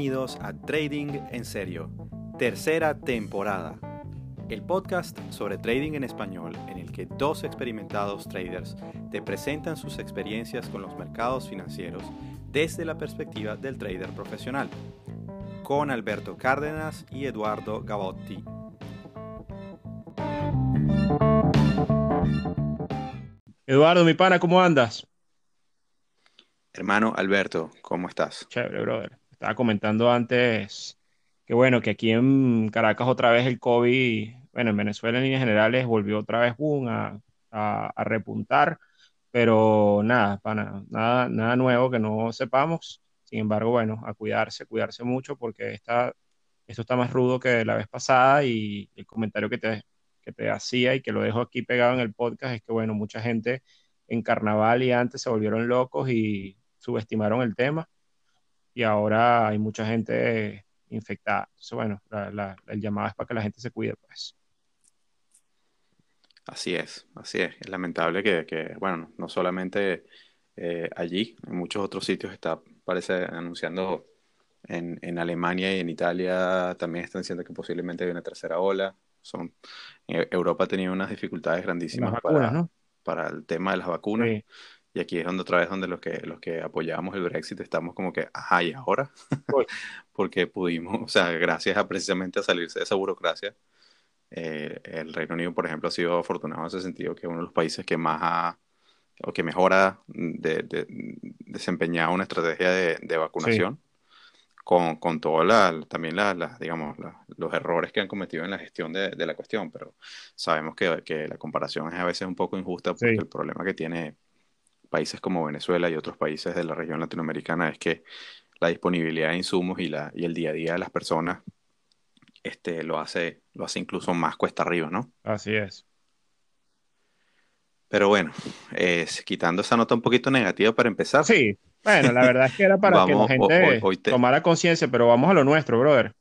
Bienvenidos a Trading en Serio, tercera temporada. El podcast sobre trading en español en el que dos experimentados traders te presentan sus experiencias con los mercados financieros desde la perspectiva del trader profesional, con Alberto Cárdenas y Eduardo Gavotti. Eduardo, mi pana, ¿cómo andas? Hermano Alberto, ¿cómo estás? Chévere, brother. Estaba comentando antes que bueno, que aquí en Caracas otra vez el COVID, bueno, en Venezuela en líneas generales volvió otra vez a, repuntar, pero nada, pana, nada, nada nuevo que no sepamos. Sin embargo, bueno, a cuidarse, cuidarse mucho porque esta, esto está más rudo que la vez pasada y el comentario que te, que te hacía y que lo dejo aquí pegado en el podcast es que, bueno, mucha gente en carnaval y antes se volvieron locos y subestimaron el tema y ahora hay mucha gente infectada. Entonces, bueno, el llamado es para que la gente se cuide, pues. Así es, así es. Es lamentable que, bueno, no solamente eh, allí, en muchos otros sitios está, parece, anunciando en, en, Alemania y en Italia también están diciendo que posiblemente hay una tercera ola. Son, eh, Europa ha tenido unas dificultades grandísimas para, para el tema de las vacunas. Y aquí es donde otra vez donde los que, los que apoyábamos el Brexit estamos como que, ajá, ¿y ahora? Porque pudimos, o sea, gracias a precisamente a salirse de esa burocracia, eh, el Reino Unido, por ejemplo, ha sido afortunado en ese sentido, que es uno de los países que más ha, o que mejor ha de, desempeñado una estrategia de, vacunación. Con, con todo la, también la, digamos, los errores que han cometido en la gestión de, la cuestión, pero sabemos que, que, la comparación es a veces un poco injusta porque el problema que tiene países como Venezuela y otros países de la región latinoamericana es que la disponibilidad de insumos y, la, y el día a día de las personas este, lo, hace, lo hace incluso más cuesta arriba, ¿no? Así es. Pero bueno, quitando esa nota un poquito negativa para empezar. Sí, bueno, la verdad es que era para que la gente tomara conciencia, pero vamos a lo nuestro, brother.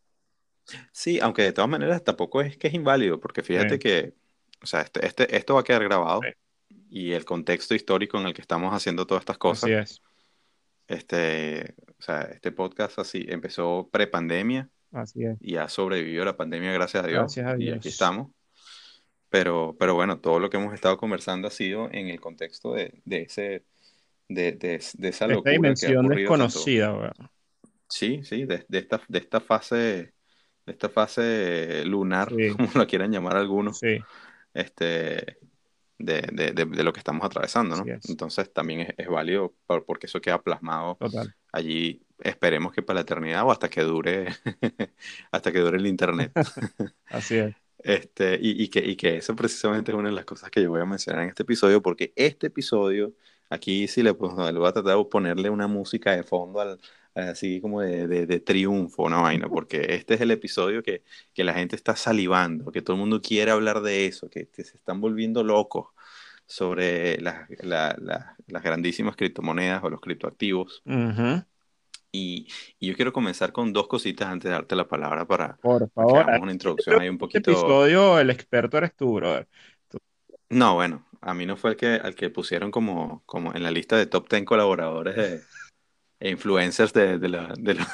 Sí, aunque de todas maneras tampoco es que es inválido, porque fíjate que, o sea, este, este, esto va a quedar grabado y el contexto histórico en el que estamos haciendo todas estas cosas. Así es. Este, o sea, este podcast así empezó pre-pandemia. Así es. Y ha sobrevivido la pandemia, gracias a Dios. Gracias a Dios. Y aquí estamos. Pero, pero bueno, todo lo que hemos estado conversando ha sido en el contexto de, de ese, de, de, de esa locura. dimensión desconocida, Sí, sí, de, esta, de esta fase, de esta fase lunar, como lo quieran llamar algunos. Sí. Este, de, de, de, lo que estamos atravesando, ¿no? Entonces también es, es válido porque eso queda plasmado allí. Esperemos que para la eternidad o hasta que dure, hasta que dure el internet. Así es. Este, y, y, que, y que eso precisamente es una de las cosas que yo voy a mencionar en este episodio, porque este episodio, aquí sí le, pues, le voy a tratar de ponerle una música de fondo al, así como de, de, triunfo, una vaina, porque este es el episodio que, que, la gente está salivando, que todo el mundo quiere hablar de eso, que, se están volviendo locos sobre las, las grandísimas criptomonedas o los criptoactivos. y, y, yo quiero comenzar con dos cositas antes de darte la palabra para Por favor, que una introducción ahí un este poquito. Este episodio, el experto eres tú, brother. No, bueno, a mí no fue el que, al que pusieron como, como en la lista de top 10 colaboradores de, influencers de, de, la, de, la,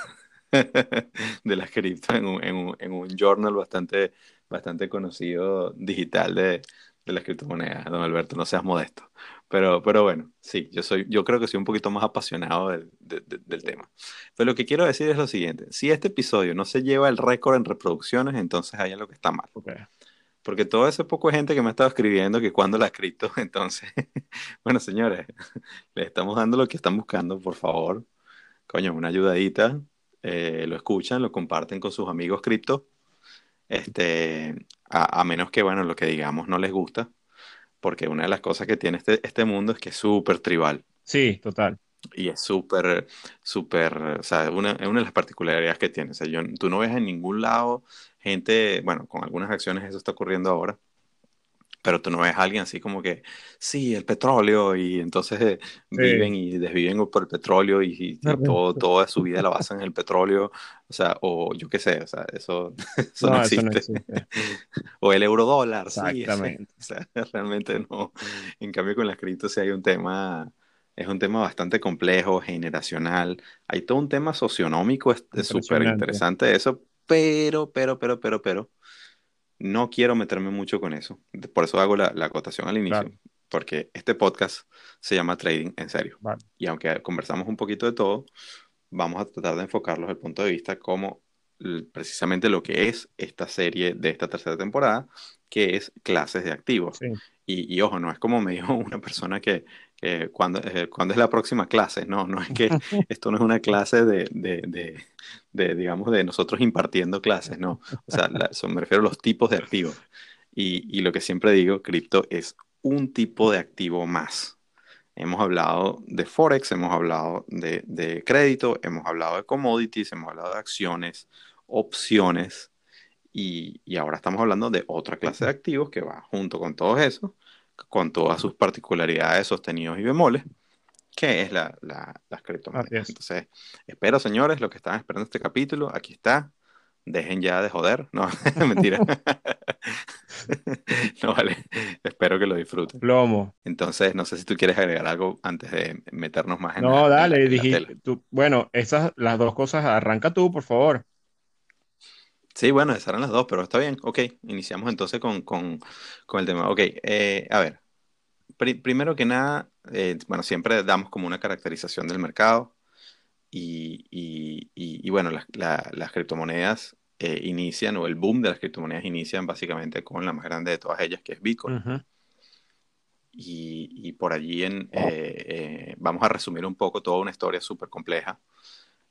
de las cripto en un, en, un, en un, journal bastante, bastante conocido digital de, de las criptomonedas, don Alberto, no seas modesto. Pero, pero bueno, sí, yo, soy, yo creo que soy un poquito más apasionado del, del tema. Pero lo que quiero decir es lo siguiente, si este episodio no se lleva el récord en reproducciones, entonces hay algo que está mal. Porque todo ese poco de gente que me ha estado escribiendo que cuando la cripto, entonces, bueno, señores, les estamos dando lo que están buscando, por favor. Coño, una ayudadita, eh, lo escuchan, lo comparten con sus amigos cripto Este, a, a menos que, bueno, lo que digamos no les gusta, porque una de las cosas que tiene este, este mundo es que es súper tribal. Sí, total. Y es súper, súper, o sea, una, es una de las particularidades que tiene. O sea, yo, tú no ves en ningún lado gente, bueno, con algunas acciones eso está ocurriendo ahora, pero tú no ves a alguien así como que, sí, el petróleo, y entonces eh, viven Sí, y desviven por el petróleo y, y todo, toda su vida la basan en el petróleo, o sea, o yo qué sé, o sea, eso, eso no no, eso no existe. existe. O el eurodólar, sí, ese, Exactamente. o sea, realmente no. En cambio, con las criptos sí hay un tema, es un tema bastante complejo, generacional. Hay todo un tema socionómico, es súper interesante eso, pero, pero, pero, pero, pero, no quiero meterme mucho con eso. Por eso hago la, la acotación al inicio, Claro, porque este podcast se llama Trading en serio. vale. Y aunque conversamos un poquito de todo, vamos a tratar de enfocarlos desde el punto de vista como precisamente lo que es esta serie de esta tercera temporada, que es clases de activos. Sí, Y, y ojo, no es como me dijo una persona que, eh, ¿cuándo es la próxima clase? No, no es que esto no es una clase de, de, de, de, digamos, de nosotros impartiendo clases, no. O sea, la- me refiero a los tipos de activos. Y, y lo que siempre digo, cripto es un tipo de activo más. Hemos hablado de Forex, hemos hablado de, de crédito, hemos hablado de commodities, hemos hablado de acciones, opciones y, y ahora estamos hablando de otra clase de activos que va junto con todo eso, con todas sus particularidades, sostenidos y bemoles, que es la, la- las criptomonedas. es. Entonces, espero señores, los que están esperando este capítulo, aquí está. Dejen ya de joder. No, mentira. No, vale. Espero que lo disfruten. Plomo. Entonces, no sé si tú quieres agregar algo antes de meternos más en No, en la, dale, en la dijiste tela. tú, bueno, esas, las dos cosas, arranca tú, por favor. Sí, bueno, esas eran las dos, pero está bien. Ok, iniciamos entonces con, con, con el tema. Ok, eh, a ver, pri- primero que nada, eh, bueno, siempre damos como una caracterización del mercado y, y- y- y, bueno, las, la- las criptomonedas eh, inician, o el boom de las criptomonedas inician básicamente con la más grande de todas ellas, que es Bitcoin. Ujú. Y, y por allí en, eh, eh, vamos a resumir un poco toda una historia súper compleja.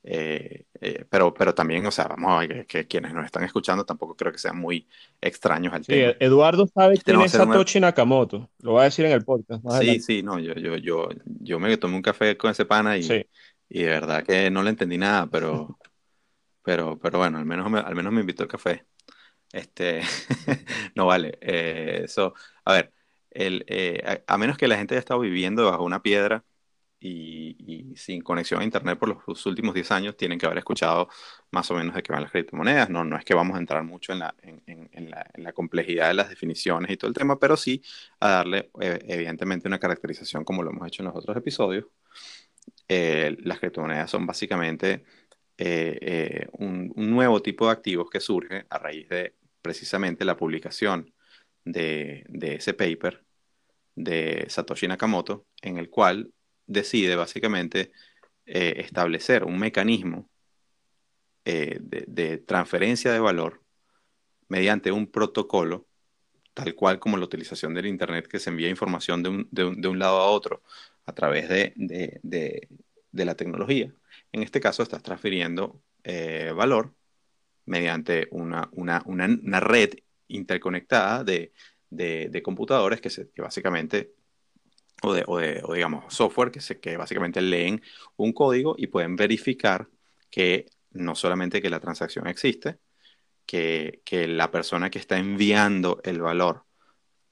Eh, eh, pero, pero también, o sea, vamos a ver que, que quienes nos están escuchando tampoco creo que sean muy extraños al Sí, tema. Eduardo sabe Este quién es ser una... Satoshi Nakamoto. Lo va a decir en el podcast más Sí, adelante. sí, no, yo, yo, yo, yo me tomé un café con ese pana y, Sí, y de verdad que no le entendí nada, pero, pero, pero bueno, al menos me, al menos me invitó el café. Este, no vale. eh, eso, a ver, el, eh, a, a menos que la gente haya estado viviendo bajo una piedra y, y sin conexión a internet por los, últimos 10 años, tienen que haber escuchado más o menos de qué van las criptomonedas. No, no es que vamos a entrar mucho en la, en, en- en la, la complejidad de las definiciones y todo el tema, pero sí a darle, eh, evidentemente, una caracterización como lo hemos hecho en los otros episodios. Eh, las criptomonedas son básicamente eh, eh, un, un nuevo tipo de activos que surge a raíz de precisamente la publicación de, de ese paper de Satoshi Nakamoto, en el cual decide básicamente eh, establecer un mecanismo eh, de, transferencia de valor mediante un protocolo, tal cual como la utilización del Internet que se envía información de un, de un- de un lado a otro a través de, la tecnología. En este caso estás transfiriendo eh, valor mediante una, una- una- red interconectada de, computadores que básicamente, o, digamos, software que, básicamente leen un código y pueden verificar que no solamente que la transacción existe, que, la persona que está enviando el valor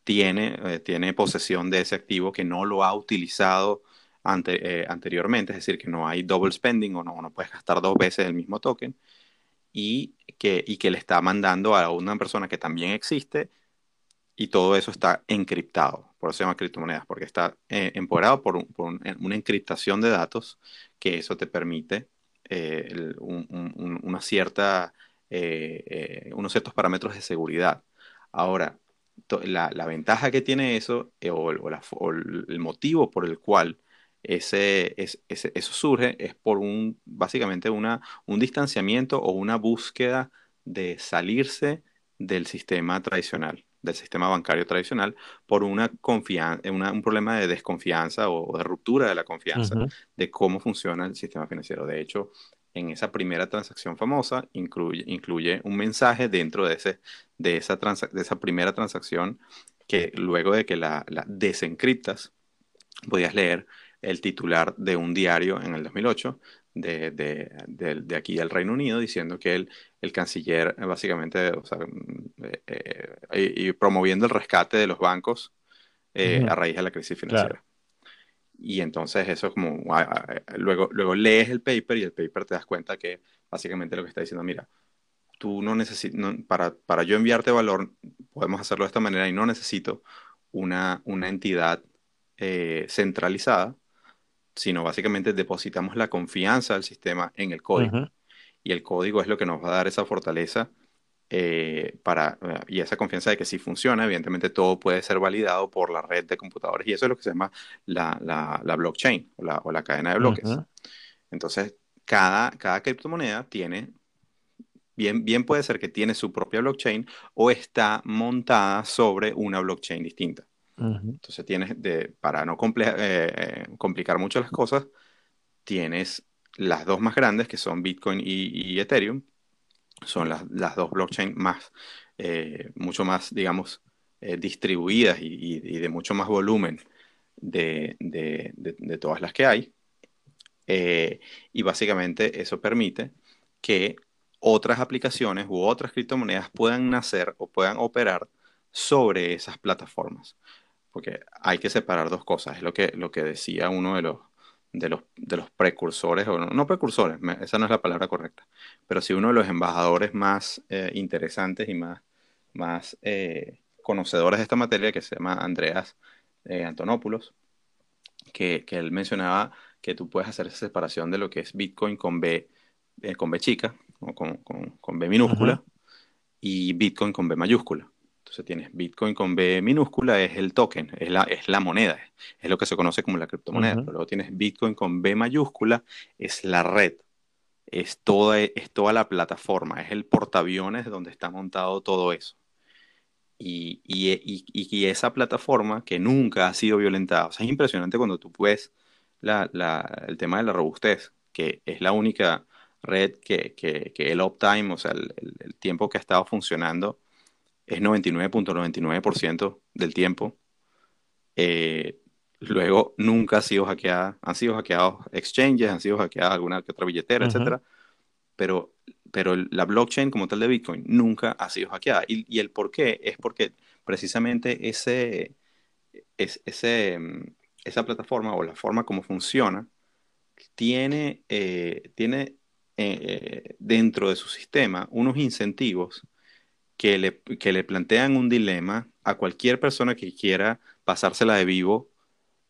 tiene, eh, tiene posesión de ese activo que no lo ha utilizado eh, anteriormente, es decir, que no hay double spending o no, no puedes gastar dos veces el mismo token y que, y que le está mandando a una persona que también existe y todo eso está encriptado. Por eso se llama criptomonedas, porque está eh, empoderado por, un- por un- una encriptación de datos que eso te permite eh, eh, eh, unos ciertos parámetros de seguridad. Ahora, la, ventaja que tiene eso, o, el motivo por el cual eso surge, es por un, básicamente una, un distanciamiento o una búsqueda de salirse del sistema tradicional, del sistema bancario tradicional, por una confianza, un problema de desconfianza o de ruptura de la confianza de cómo funciona el sistema financiero. De hecho, en esa primera transacción famosa incluye, incluye un mensaje dentro de, ese, de, esa de esa primera transacción que luego de que la, la desencriptas, podías leer el titular de un diario en el 2008 de, de, aquí del Reino Unido diciendo que el, el canciller básicamente, o sea, eh, eh, y, promoviendo el rescate de los bancos eh, a raíz de la crisis financiera. Y entonces eso es como, ah, ah, luego, luego lees el paper y el paper te das cuenta que básicamente lo que está diciendo, mira, tú no necesitas, para, para yo enviarte valor, podemos hacerlo de esta manera y no necesito una, una entidad centralizada sino básicamente depositamos la confianza del sistema en el código. Y el código es lo que nos va a dar esa fortaleza eh, para, eh, y esa confianza de que si funciona, evidentemente todo puede ser validado por la red de computadores. Y eso es lo que se llama la, la, blockchain o la, o la, cadena de bloques. Entonces, cada, cada criptomoneda tiene, bien, bien puede ser que tiene su propia blockchain o está montada sobre una blockchain distinta. Entonces tienes, de, para no eh, eh, complicar mucho las cosas, tienes las dos más grandes, que son Bitcoin y, Ethereum. Son las, dos blockchains más, eh, mucho más, digamos, distribuidas y, de mucho más volumen de todas las que hay. y básicamente eso permite que otras aplicaciones u otras criptomonedas puedan nacer o puedan operar sobre esas plataformas porque hay que separar dos cosas. Es lo que, lo que decía uno de los, de los, de los precursores, o no, precursores, esa no es la palabra correcta, pero sí uno de los embajadores más eh, interesantes y más, más eh, conocedores de esta materia, que se llama Andreas eh, Antonopoulos, que, que, él mencionaba que tú puedes hacer esa separación de lo que es Bitcoin con B, con B chica, o con, con, con B minúscula, y Bitcoin con B mayúscula. Entonces tienes Bitcoin con B minúscula, es el token, es la, es la moneda, es lo que se conoce como la criptomoneda. Pero luego tienes Bitcoin con B mayúscula, es la red, es toda, es toda la plataforma, es el portaaviones donde está montado todo eso. Y, y, y, esa plataforma que nunca ha sido violentada, o sea, es impresionante cuando tú ves la, la, el tema de la robustez, que es la única red que, que, que el uptime, o sea, el, el tiempo que ha estado funcionando, es 99.99% del tiempo. Eh, luego nunca ha sido hackeada, han sido hackeados exchanges, han sido hackeadas alguna que otra billetera, etcétera, pero, pero la blockchain como tal de Bitcoin nunca ha sido hackeada. Y, el por qué es porque precisamente ese, ese, mm, esa plataforma o la forma como funciona tiene, eh, tiene eh, dentro de su sistema unos incentivos que le, plantean un dilema a cualquier persona que quiera pasársela de vivo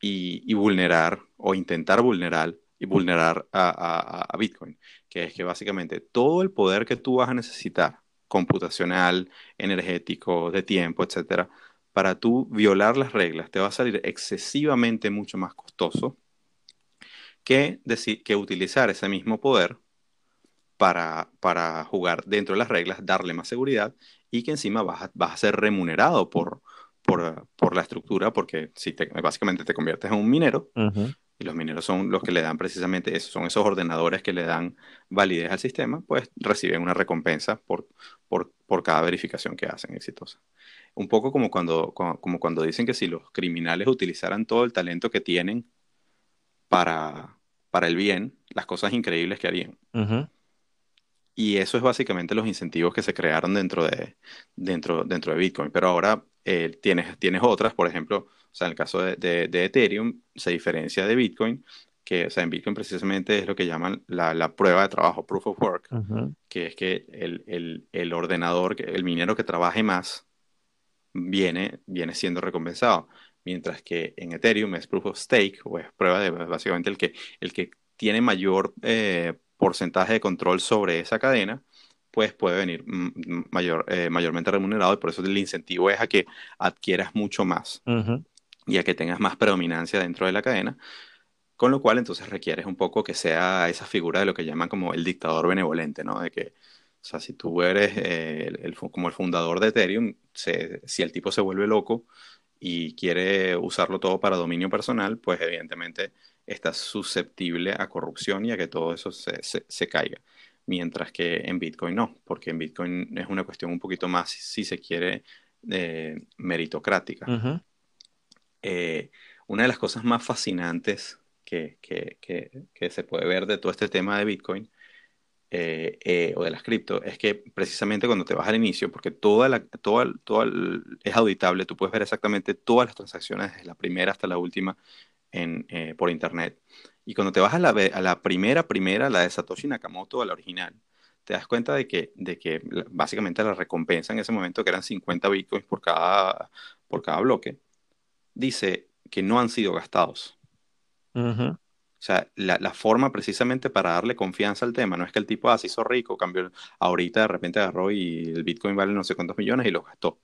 y, vulnerar o intentar vulnerar y vulnerar a, Bitcoin, que es que básicamente todo el poder que tú vas a necesitar, computacional, energético, de tiempo, etcétera, para tú violar las reglas te va a salir excesivamente mucho más costoso que, que utilizar ese mismo poder para, para, jugar dentro de las reglas, darle más seguridad y que encima vas a, vas a ser remunerado por, por, por, la estructura, porque si te, básicamente te conviertes en un minero, y los mineros son los que le dan precisamente, eso, son esos ordenadores que le dan validez al sistema, pues reciben una recompensa por, por, por cada verificación que hacen exitosa. Un poco como cuando, como cuando dicen que si los criminales utilizaran todo el talento que tienen para, para el bien, las cosas increíbles que harían. Y eso es básicamente los incentivos que se crearon dentro de, dentro, dentro de Bitcoin. Pero ahora eh, tienes, tienes otras, por ejemplo, o sea, en el caso de, de, Ethereum se diferencia de Bitcoin, que o sea, en Bitcoin precisamente es lo que llaman la, la prueba de trabajo, proof of work, que es que el, el, el, ordenador, el minero que trabaje más, viene, viene siendo recompensado. Mientras que en Ethereum es proof of stake, o es prueba de básicamente el que, el que tiene mayor eh, porcentaje de control sobre esa cadena, pues puede venir mayor, eh, mayormente remunerado y por eso el incentivo es a que adquieras mucho más y a que tengas más predominancia dentro de la cadena, con lo cual entonces requieres un poco que sea esa figura de lo que llaman como el dictador benevolente, ¿no? De que, o sea, si tú eres eh, el, como el fundador de Ethereum, si el tipo se vuelve loco y quiere usarlo todo para dominio personal, pues evidentemente está susceptible a corrupción y a que todo eso se, caiga. Mientras que en Bitcoin no, porque en Bitcoin es una cuestión un poquito más, si se quiere, eh, meritocrática. Eh, una de las cosas más fascinantes que, se puede ver de todo este tema de Bitcoin eh, o de las cripto es que precisamente cuando te vas al inicio, porque toda la, toda, es auditable, tú puedes ver exactamente todas las transacciones desde la primera hasta la última eh, por internet. Y cuando te vas a la, a la primera, primera, la de Satoshi Nakamoto, a la original, te das cuenta de que, de que básicamente la recompensa en ese momento, que eran 50 bitcoins por cada, por cada bloque, dice que no han sido gastados. O sea, la, forma precisamente para darle confianza al tema no es que el tipo ah, se hizo rico, cambió, ahorita de repente agarró y el Bitcoin vale no sé cuántos millones y lo gastó.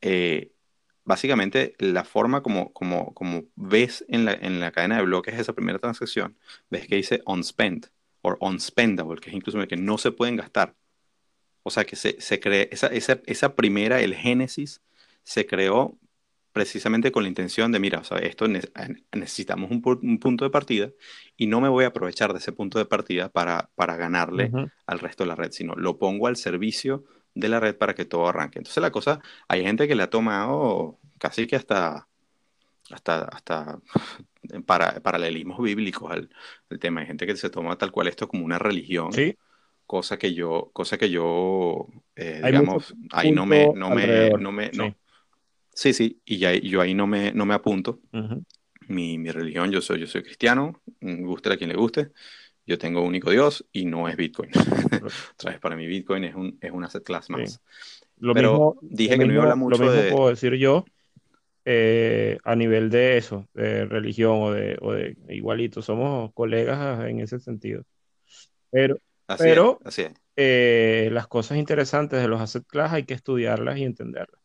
Eh, básicamente la forma como, como, como ves en la, en la cadena de bloques esa primera transacción, ves que dice unspent o unspendable, que es incluso que no se pueden gastar. O sea que se, se cree, esa, esa, esa, primera, el génesis, se creó precisamente con la intención de, mira, o sea, esto necesitamos un, un, punto de partida y no me voy a aprovechar de ese punto de partida para, para ganarle al resto de la red, sino lo pongo al servicio de la red para que todo arranque. Entonces la cosa, hay gente que le ha tomado casi que hasta, hasta, hasta para, paralelismos bíblicos al, tema. Hay gente que se toma tal cual esto como una religión. Sí. Cosa que yo, cosa que yo, eh, digamos, ahí no me, no me, no me, no. Sí, sí, y ya, yo ahí no me, no me apunto. mi, mi, religión, yo soy, yo soy cristiano, guste a quien le guste yo tengo un único Dios y no es Bitcoin. Otra vez, para mí Bitcoin es un, es un asset class más. Lo Pero mismo, dije que no iba a hablar mucho lo mismo puedo decir yo eh, a nivel de eso, de religión o de, o de igualito. Somos colegas en ese sentido. Pero, pero eh, las cosas interesantes de los asset class hay que estudiarlas y entenderlas.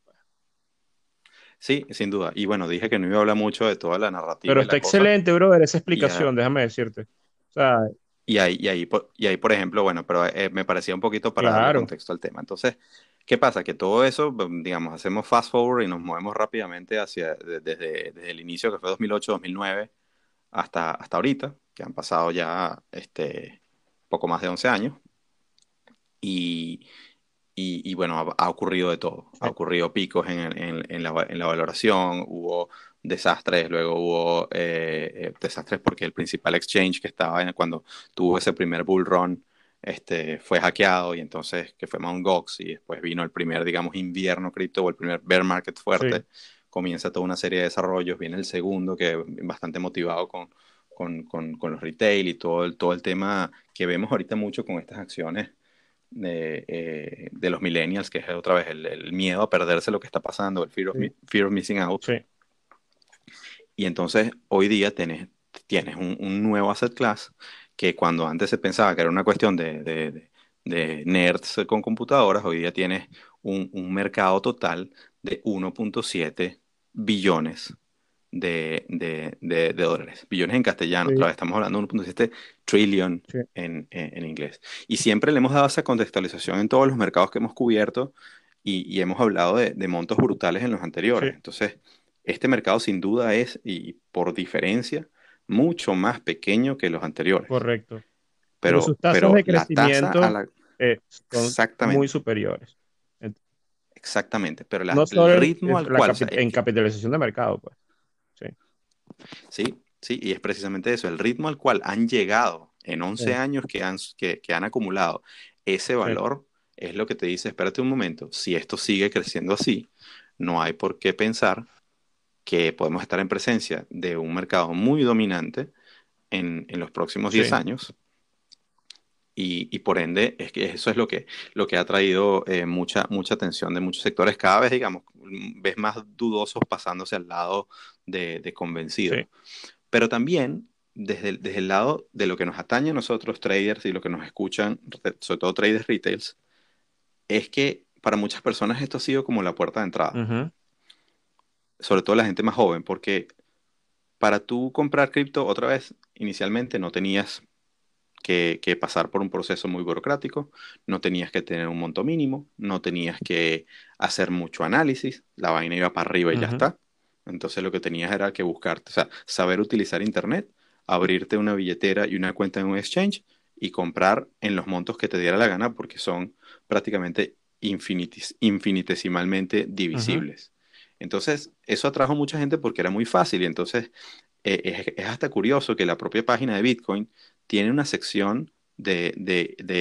Sí, sin duda. Y bueno, dije que no iba a hablar mucho de toda la narrativa. Pero está excelente, brother, esa explicación, déjame decirte. O sea, y ahí, y ahí, y ahí, por ejemplo, bueno, pero eh, me parecía un poquito para dar contexto al tema. Entonces, ¿qué pasa? Que todo eso, mm, digamos, hacemos fast forward y nos movemos rápidamente hacia, desde, desde el inicio, que fue 2008-2009, hasta, hasta ahorita, que han pasado ya este, poco más de 11 años. Y, y, bueno, ha, ocurrido de todo. Ha ocurrido picos en, en, en, la, en la valoración, hubo desastres, luego hubo eh, eh, desastres porque el principal exchange que estaba cuando tuvo ese primer bull run este, fue hackeado y entonces que fue Mt. Gox y después vino el primer, digamos, invierno cripto o el primer bear market fuerte. Comienza toda una serie de desarrollos, viene el segundo que bastante motivado con, con, con, los retail y todo el, todo el tema que vemos ahorita mucho con estas acciones de, eh, de los millennials, que es otra vez el, miedo a perderse lo que está pasando, el fear of, fear of missing out. Sí. Y entonces hoy día tienes, tienes un, nuevo asset class que cuando antes se pensaba que era una cuestión de, de, de nerds con computadoras, hoy día tienes un, un mercado total de 1.7 billones de, de, dólares. Billones en castellano, otra vez estamos hablando de 1.7 trillion en, en, inglés. Y siempre le hemos dado esa contextualización en todos los mercados que hemos cubierto y, y hemos hablado de, montos brutales en los anteriores. Entonces, este mercado sin duda es, y por diferencia, mucho más pequeño que los anteriores. Correcto. Pero, sus tasas de crecimiento eh, son muy superiores. Exactamente, pero el ritmo al cual... en capitalización de mercado, pues. Sí. sí, sí, y es precisamente eso, el ritmo al cual han llegado en 11 años que han, que, han acumulado ese valor es lo que te dice, espérate un momento, si esto sigue creciendo así, no hay por qué pensar que podemos estar en presencia de un mercado muy dominante en, en los próximos 10 años. Y, y, por ende, es que eso es lo que, lo que ha traído eh, mucha, mucha atención de muchos sectores. Cada vez, digamos, ves más dudosos pasándose al lado de, de convencidos. Pero también, desde, desde el lado de lo que nos atañe a nosotros, traders, y lo que nos escuchan, sobre todo traders retails, es que para muchas personas esto ha sido como la puerta de entrada sobre todo la gente más joven, porque para tú comprar cripto otra vez, inicialmente no tenías que, pasar por un proceso muy burocrático, no tenías que tener un monto mínimo, no tenías que hacer mucho análisis, la vaina iba para arriba y ya está. Entonces lo que tenías era que buscar, o sea, saber utilizar Internet, abrirte una billetera y una cuenta en un exchange y comprar en los montos que te diera la gana porque son prácticamente infinitesimalmente divisibles. Entonces, eso atrajo mucha gente porque era muy fácil y entonces eh, es, hasta curioso que la propia página de Bitcoin tiene una sección de,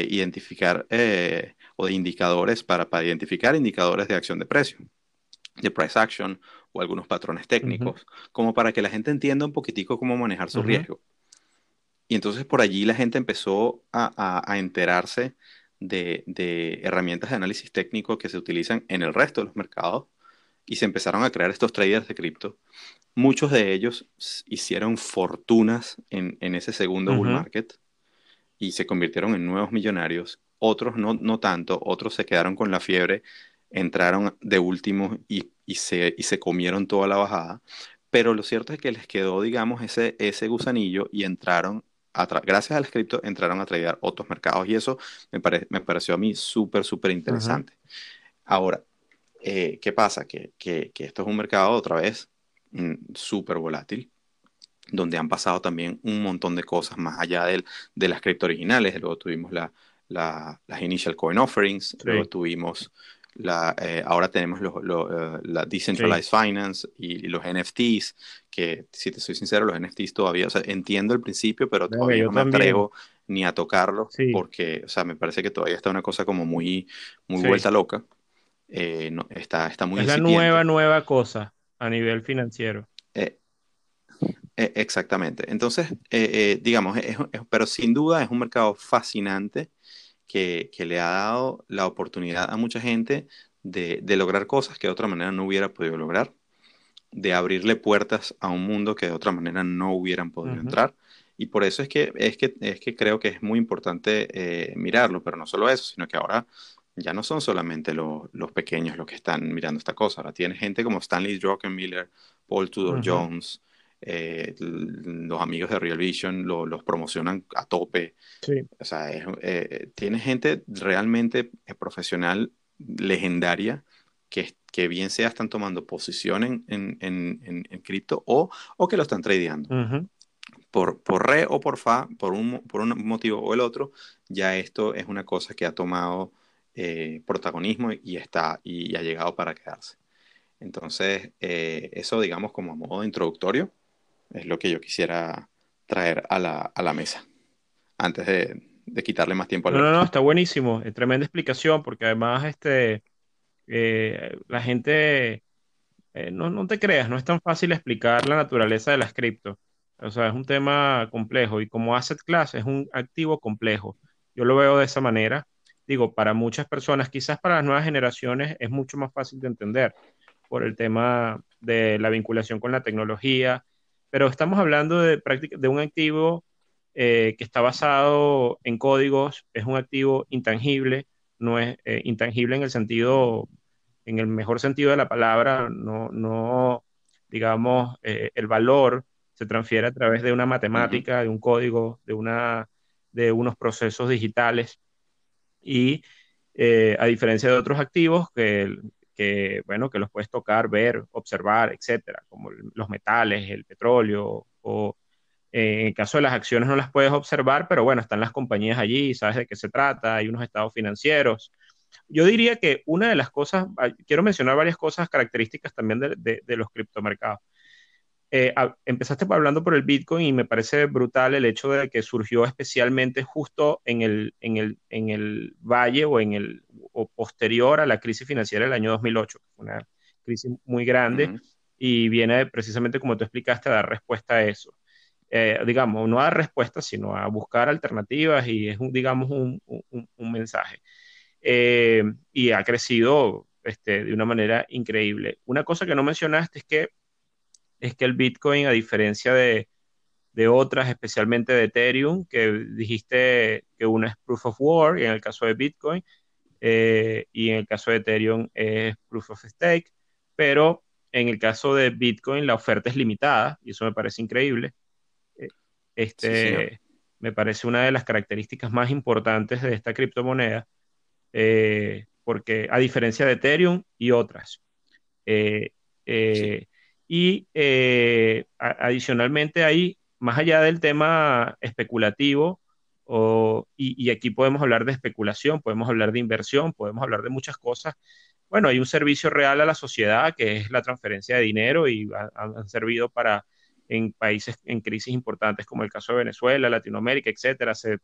identificar eh, o de indicadores para, para identificar indicadores de acción de precio, de price action o algunos patrones técnicos, como para que la gente entienda un poquitico cómo manejar su riesgo. Y entonces por allí la gente empezó a, enterarse de, herramientas de análisis técnico que se utilizan en el resto de los mercados y se empezaron a crear estos traders de cripto. Muchos de ellos hicieron fortunas en, ese segundo bull market y se convirtieron en nuevos millonarios. Otros no, no tanto, otros se quedaron con la fiebre, entraron de último y, se, y se comieron toda la bajada. Pero lo cierto es que les quedó, digamos, ese, ese gusanillo y entraron gracias al cripto entraron a tradear otros mercados y eso me, me pareció a mí súper, súper interesante. Ahora, eh, ¿qué pasa? Que, que, esto es un mercado otra vez mm, súper volátil, donde han pasado también un montón de cosas más allá de, de las cripto originales. Luego tuvimos la, la, las initial coin offerings, luego tuvimos la, eh, ahora tenemos eh, la Decentralized Finance y, los NFTs, que si te soy sincero, los NFTs todavía, o sea, entiendo el principio, pero todavía no, me atrevo ni a tocarlo, porque, o sea, me parece que todavía está una cosa como muy, muy vuelta loca. Eh, no, está, está muy Es la nueva, nueva cosa a nivel financiero. exactamente. Entonces, digamos, pero sin duda es un mercado fascinante que, le ha dado la oportunidad a mucha gente de, lograr cosas que de otra manera no hubiera podido lograr, de abrirle puertas a un mundo que de otra manera no hubieran podido entrar. Y por eso es que, es que, es que creo que es muy importante eh, mirarlo, pero no solo eso, sino que ahora ya no son solamente los pequeños los que están mirando esta cosa. Ahora tiene gente como Stanley Druckenmiller, Paul Tudor Jones, eh, los amigos de Real Vision los promocionan a tope. O sea, eh, tiene gente realmente eh, profesional, legendaria, que, que bien sea están tomando posición en, en, en, cripto o, o, que lo están tradeando. por, por re o por fa, por un, por un motivo o el otro, ya esto es una cosa que ha tomado protagonismo y, está, y, ha llegado para quedarse. Entonces, eso digamos como modo introductorio es lo que yo quisiera traer a la, a la mesa antes de, de, quitarle más tiempo al No, no, no, está buenísimo. Es tremenda explicación porque además este, eh, la gente, eh, no, no, te creas, no es tan fácil explicar la naturaleza de las cripto. O sea, es un tema complejo y como asset class es un activo complejo. Yo lo veo de esa manera. Digo, para muchas personas, quizás para las nuevas generaciones es mucho más fácil de entender por el tema de la vinculación con la tecnología, pero estamos hablando de, de un activo eh, que está basado en códigos, es un activo intangible, no es eh, intangible en el sentido, en el mejor sentido de la palabra, no, no digamos, eh, el valor se transfiere a través de una matemática, de un código, de, una, de unos procesos digitales. Y a diferencia de otros activos que que, bueno, que los puedes tocar, ver, observar, etcétera, como los metales, el petróleo, o eh, en caso de las acciones no las puedes observar, pero bueno, están las compañías allí, sabes de qué se trata, hay unos estados financieros. Yo diría que una de las cosas, quiero mencionar varias cosas características también de, los criptomercados. Eh, empezaste hablando por el Bitcoin y me parece brutal el hecho de que surgió especialmente justo en el, en el, en el valle o, en el, o posterior a la crisis financiera del año 2008, una crisis muy grande y viene precisamente como tú explicaste a dar respuesta a eso. Eh, digamos, no a dar respuesta, sino a buscar alternativas y es, un, digamos, un, un, mensaje. Eh, y ha crecido este, de una manera increíble. Una cosa que no mencionaste es que es que el Bitcoin, a diferencia de, otras, especialmente de Ethereum, que dijiste que una es proof of work, y en el caso de Bitcoin, eh, y en el caso de Ethereum es proof of stake, pero en el caso de Bitcoin la oferta es limitada, y eso me parece increíble. Eh, este, me parece una de las características más importantes de esta criptomoneda, eh, porque a diferencia de Ethereum y otras, Y eh, adicionalmente ahí, más allá del tema especulativo, y, aquí podemos hablar de especulación, podemos hablar de inversión, podemos hablar de muchas cosas. Bueno, hay un servicio real a la sociedad que es la transferencia de dinero y han servido para en países en crisis importantes como el caso de Venezuela, Latinoamérica, etcétera, se,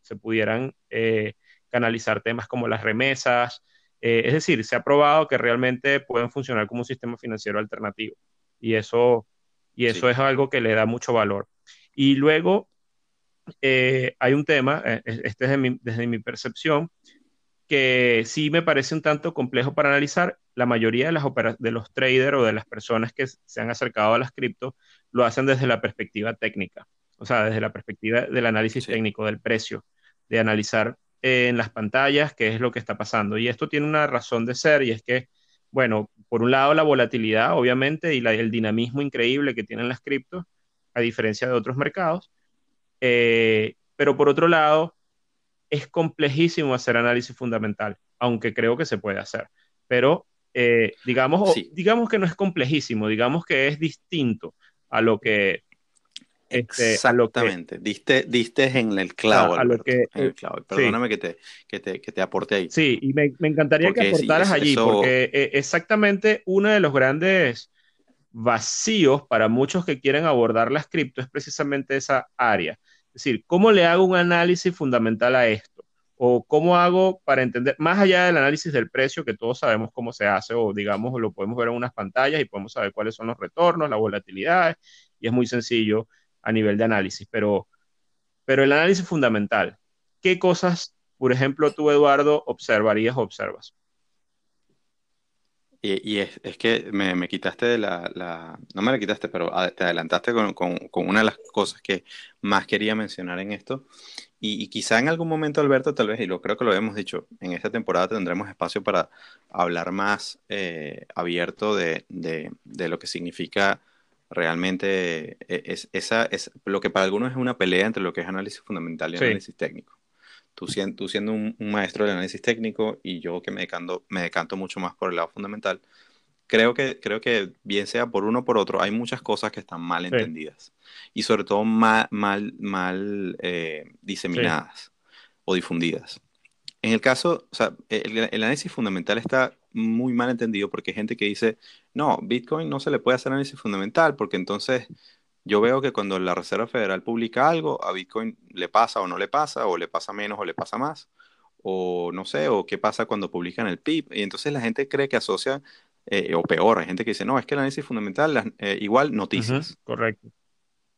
se pudieran eh, canalizar temas como las remesas. Eh, es decir, se ha probado que realmente pueden funcionar como un sistema financiero alternativo y eso, y eso es algo que le da mucho valor. Y luego eh, hay un tema, este es desde mi percepción, que sí me parece un tanto complejo para analizar. La mayoría de, las de los traders o de las personas que se han acercado a las cripto lo hacen desde la perspectiva técnica, o sea, desde la perspectiva del análisis técnico del precio, de analizar en las pantallas qué es lo que está pasando. Y esto tiene una razón de ser y es que, bueno, por un lado la volatilidad, obviamente, y el dinamismo increíble que tienen las criptos, a diferencia de otros mercados, eh, pero por otro lado, es complejísimo hacer análisis fundamental, aunque creo que se puede hacer. Pero eh, digamos, digamos que no es complejísimo, digamos que es distinto a lo que... Este, Exactamente, diste, diste en el clavo. Perdóname que, te, que, te, que, te, aporte ahí. Sí, y me, me encantaría que aportaras allí, porque eh, exactamente uno de los grandes vacíos para muchos que quieren abordar las cripto es precisamente esa área es decir, ¿cómo le hago un análisis fundamental a esto? ¿O cómo hago para entender, más allá del análisis del precio, que todos sabemos cómo se hace, o digamos, lo podemos ver en unas pantallas y podemos saber cuáles son los retornos, la volatilidad, y es muy sencillo a nivel de análisis, pero, pero el análisis fundamental, ¿qué cosas, por ejemplo, tú, Eduardo, observarías o observas? Y, es, que me, quitaste de la, No me la quitaste, pero te adelantaste con, una de las cosas que más quería mencionar en esto. Y, quizá en algún momento, Alberto, tal vez, y lo creo que lo hemos dicho, en esta temporada tendremos espacio para hablar más eh, abierto de, lo que significa realmente e, es, esa, es lo que para algunos es una pelea entre lo que es análisis fundamental y análisis técnico tú, siendo, un, maestro del análisis técnico y yo que me decanto, me decanto mucho más por el lado fundamental, creo que, creo que bien sea por uno o por otro, hay muchas cosas que están mal entendidas y sobre todo mal, mal, mal eh, diseminadas o difundidas. En el caso, o sea, el, el, análisis fundamental está muy mal entendido porque hay gente que dice, no, Bitcoin no se le puede hacer análisis fundamental porque entonces yo veo que cuando la Reserva Federal publica algo, a Bitcoin le pasa o no le pasa, o le pasa menos o le pasa más, o no sé, o qué pasa cuando publican el PIB. Y entonces la gente cree que asocia, eh, o peor, hay gente que dice, no, es que el análisis fundamental, eh, igual noticias. correcto.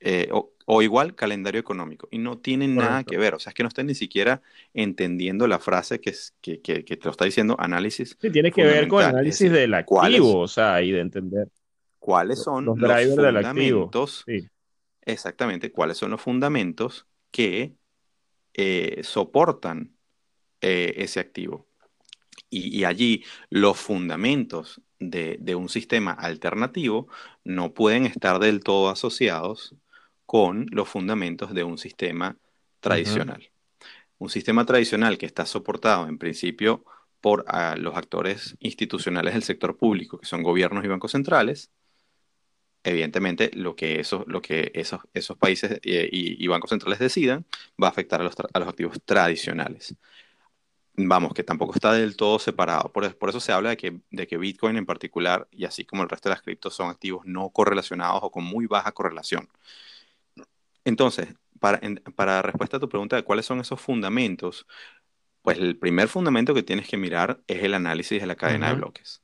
Eh, o, igual calendario económico. Y no tienen nada que ver. O sea, es que no están ni siquiera entendiendo la frase que, que, que, te lo está diciendo análisis. Sí, tiene que ver con el análisis del activo, o sea, y de entender cuáles son los, fundamentos. Exactamente, cuáles son los fundamentos que eh, soportan eh, ese activo. Y, allí los fundamentos de, un sistema alternativo no pueden estar del todo asociados con los fundamentos de un sistema tradicional. Un sistema tradicional que está soportado en principio por ah, los actores institucionales del sector público, que son gobiernos y bancos centrales, evidentemente lo que, eso, lo que esos, esos países eh, y, bancos centrales decidan va a afectar a los, a los, activos tradicionales. Vamos, que tampoco está del todo separado. Por, por, eso se habla de que, de que Bitcoin en particular, y así como el resto de las criptos, son activos no correlacionados o con muy baja correlación. Entonces, para, para respuesta a tu pregunta de cuáles son esos fundamentos, pues el primer fundamento que tienes que mirar es el análisis de la cadena de bloques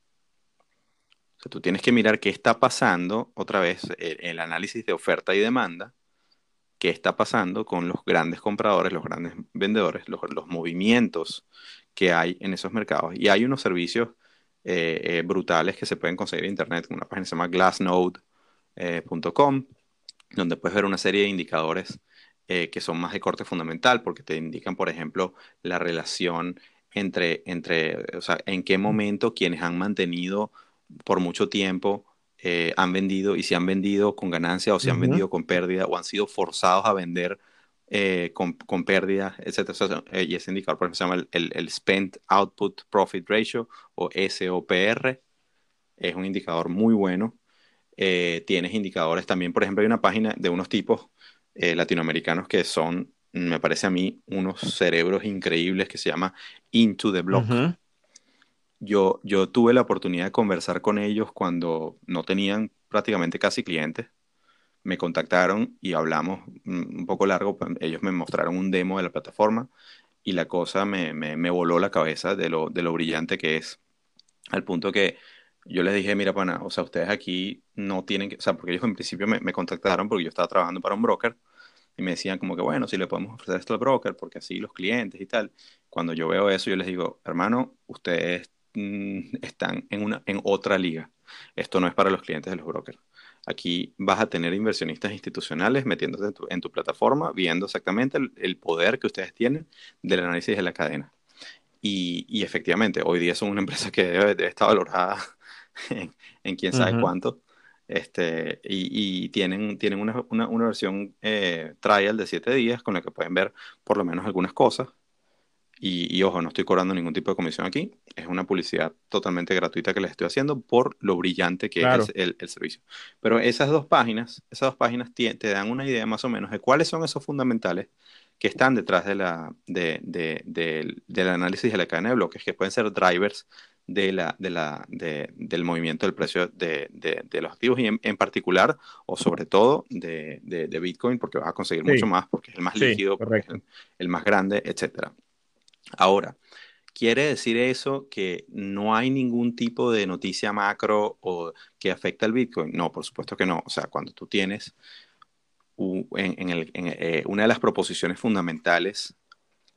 tú tienes que mirar qué está pasando, otra vez, el, análisis de oferta y demanda, qué está pasando con los grandes compradores, los grandes vendedores, los, movimientos que hay en esos mercados. Y hay unos servicios eh, eh, brutales que se pueden conseguir en Internet, una página que se llama glassnode.com, donde puedes ver una serie de indicadores eh, que son más de corte fundamental, porque te indican, por ejemplo, la relación entre, entre o sea, en qué momento quienes han mantenido por mucho tiempo eh, han vendido y si han vendido con ganancia o si han vendido con pérdida o han sido forzados a vender eh, con, con, pérdida, etc. Eh, y ese indicador, por ejemplo, se llama el, el, Spent Output Profit Ratio o SOPR. Es un indicador muy bueno. Eh, tienes indicadores también, por ejemplo, hay una página de unos tipos eh, latinoamericanos que son, me parece a mí, unos cerebros increíbles que se llama Into the Block. Yo, yo tuve la oportunidad de conversar con ellos cuando no tenían prácticamente casi clientes. Me contactaron y hablamos un poco largo. Pues, ellos me mostraron un demo de la plataforma y la cosa me, me, me voló la cabeza de lo, de lo brillante que es. Al punto que yo les dije, mira, pana, o sea, ustedes aquí no tienen que, o sea, porque ellos en principio me, me, contactaron porque yo estaba trabajando para un broker y me decían como que, bueno, si le podemos ofrecer esto al broker, porque así los clientes y tal. Cuando yo veo eso, yo les digo, hermano, ustedes mm, están en, una, en otra liga. Esto no es para los clientes de los brokers. Aquí vas a tener inversionistas institucionales metiéndose en tu, en tu plataforma, viendo exactamente el, el, poder que ustedes tienen del análisis de la cadena. Y, y efectivamente, hoy día son una empresa que debe, debe estar valorada en, quién sabe cuánto. Este, y, y, tienen, tienen una, una, una versión eh, trial de 7 días con la que pueden ver por lo menos algunas cosas. Y, y, ojo, no estoy cobrando ningún tipo de comisión aquí. Es una publicidad totalmente gratuita que les estoy haciendo por lo brillante que claro. es el, el, servicio. Pero esas dos páginas, esas dos páginas te, te, dan una idea más o menos de cuáles son esos fundamentales que están detrás de la, de, de, de, del análisis de la cadena de bloques, que pueden ser drivers de la, de la, de, del movimiento del precio de, de los activos y en, en, particular o sobre todo de, Bitcoin porque vas a conseguir sí. mucho más porque es el más sí, líquido, el, el, más grande, etc. Ahora, ¿quiere decir eso que no hay ningún tipo de noticia macro o que afecta al Bitcoin? No, por supuesto que no. O sea, cuando tú tienes en, en, el, en eh, una de las proposiciones fundamentales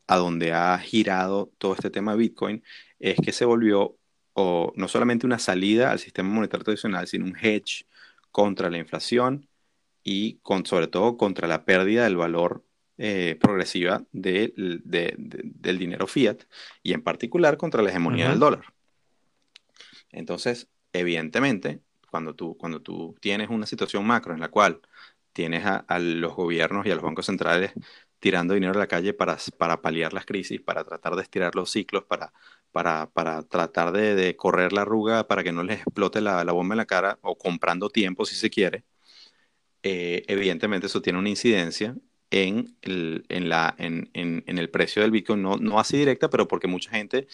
a donde ha girado todo este tema de Bitcoin es que se volvió o no solamente una salida al sistema monetario tradicional, sino un hedge contra la inflación y con, sobre todo contra la pérdida del valor eh, progresiva de, de, de, del dinero fiat y en particular contra la hegemonía uh -huh. del dólar. Entonces, evidentemente, cuando tú, cuando tú tienes una situación macro en la cual tienes a, a los gobiernos y a los bancos centrales tirando dinero a la calle para, para paliar las crisis, para tratar de estirar los ciclos, para, para, para tratar de, de, correr la arruga para que no les explote la, la, bomba en la cara o comprando tiempo si se quiere, eh, evidentemente eso tiene una incidencia en el, en, la, en, en, en el precio del Bitcoin, no, no así directa, pero porque mucha gente,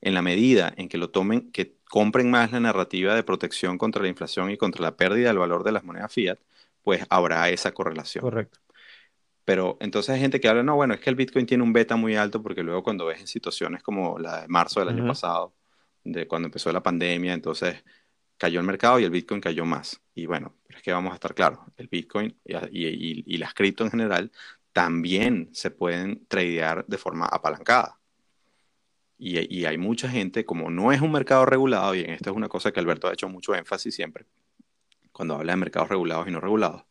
en la medida en que lo tomen, que compren más la narrativa de protección contra la inflación y contra la pérdida del valor de las monedas fiat, pues habrá esa correlación. Correcto. Pero entonces hay gente que habla, no, bueno, es que el Bitcoin tiene un beta muy alto porque luego cuando ves en situaciones como la de marzo del uh -huh. año pasado, de cuando empezó la pandemia, entonces cayó el mercado y el Bitcoin cayó más. Y bueno, pero es que vamos a estar claros, el Bitcoin y, las cripto en general también se pueden tradear de forma apalancada. Y, hay mucha gente, como no es un mercado regulado, y en esto es una cosa que Alberto ha hecho mucho énfasis siempre, cuando habla de mercados regulados y no regulados,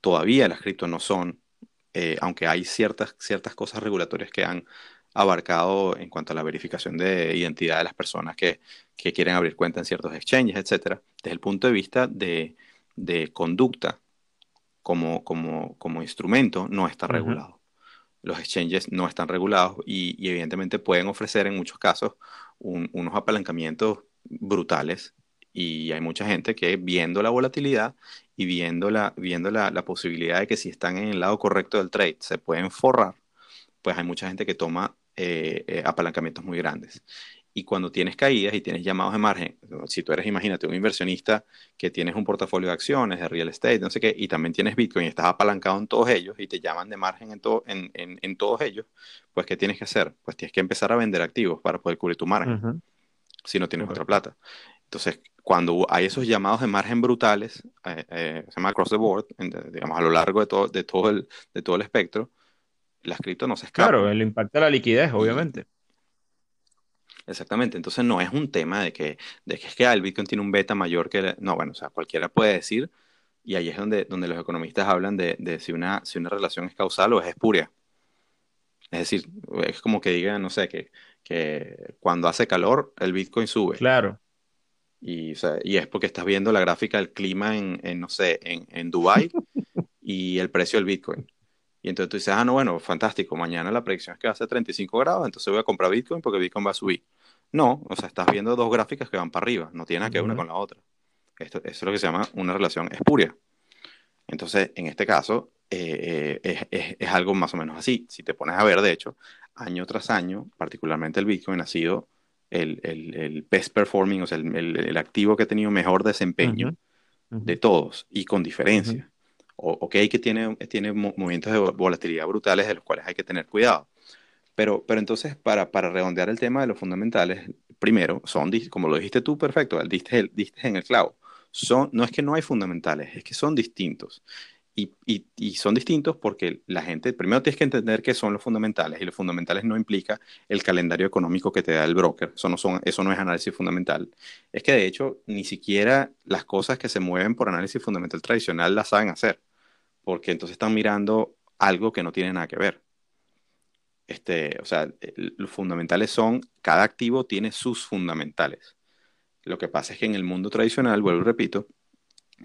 todavía las criptos no son eh, aunque hay ciertas, ciertas cosas regulatorias que han abarcado en cuanto a la verificación de identidad de las personas que, que quieren abrir cuenta en ciertos exchanges, etcétera, desde el punto de vista de, de conducta como, como, como, instrumento, no está regulado. Uh -huh. Los exchanges no están regulados y, y, evidentemente pueden ofrecer en muchos casos un, unos apalancamientos brutales y hay mucha gente que viendo la volatilidad y viendo, la, viendo la, la, posibilidad de que si están en el lado correcto del trade se pueden forrar, pues hay mucha gente que toma eh, eh, apalancamientos muy grandes. Y cuando tienes caídas y tienes llamados de margen, si tú eres, imagínate, un inversionista que tienes un portafolio de acciones, de real estate, no sé qué, y también tienes Bitcoin y estás apalancado en todos ellos y te llaman de margen en, to en, en, en todos ellos, pues ¿qué tienes que hacer? Pues tienes que empezar a vender activos para poder cubrir tu margen, uh -huh. si no tienes uh -huh. otra plata. Entonces, cuando hay esos llamados de margen brutales, eh, eh, se llama across the board, digamos a lo largo de todo, de todo, el, de todo el espectro, las cripto no se escapan. Claro, el impacto de la liquidez, obviamente. Exactamente, entonces no es un tema de que, de que es que ah, el Bitcoin tiene un beta mayor que... El, no, bueno, o sea, cualquiera puede decir, y ahí es donde, donde los economistas hablan de, de si, una, si una relación es causal o es espuria. Es decir, es como que digan, no sé, que, que cuando hace calor el Bitcoin sube. Claro. Y, o sea, y, es porque estás viendo la gráfica del clima en, en no sé, en, en Dubái y el precio del Bitcoin. Y entonces tú dices, ah, no, bueno, fantástico, mañana la predicción es que va a ser 35 grados, entonces voy a comprar Bitcoin porque Bitcoin va a subir. No, o sea, estás viendo dos gráficas que van para arriba, no tiene nada que ver uh -huh. una con la otra. Esto, eso es lo que se llama una relación espuria. Entonces, en este caso, eh, eh, es, es, algo más o menos así. Si te pones a ver, de hecho, año tras año, particularmente el Bitcoin ha sido el, el, el best performing, o sea, el, el, activo que ha tenido mejor desempeño de todos y con diferencia. O, ok, que tiene, tiene movimientos de volatilidad brutales de los cuales hay que tener cuidado. Pero, pero entonces, para, para redondear el tema de los fundamentales, primero, son, como lo dijiste tú, perfecto, diste, diste en el clavo. Son, no es que no hay fundamentales, es que son distintos. Y, son distintos porque la gente, primero tienes que entender qué son los fundamentales, y los fundamentales no implica el calendario económico que te da el broker, eso no, son, eso no es análisis fundamental. Es que de hecho ni siquiera las cosas que se mueven por análisis fundamental tradicional las saben hacer, porque entonces están mirando algo que no tiene nada que ver. Este, o sea, los fundamentales son, cada activo tiene sus fundamentales. Lo que pasa es que en el mundo tradicional, vuelvo y repito,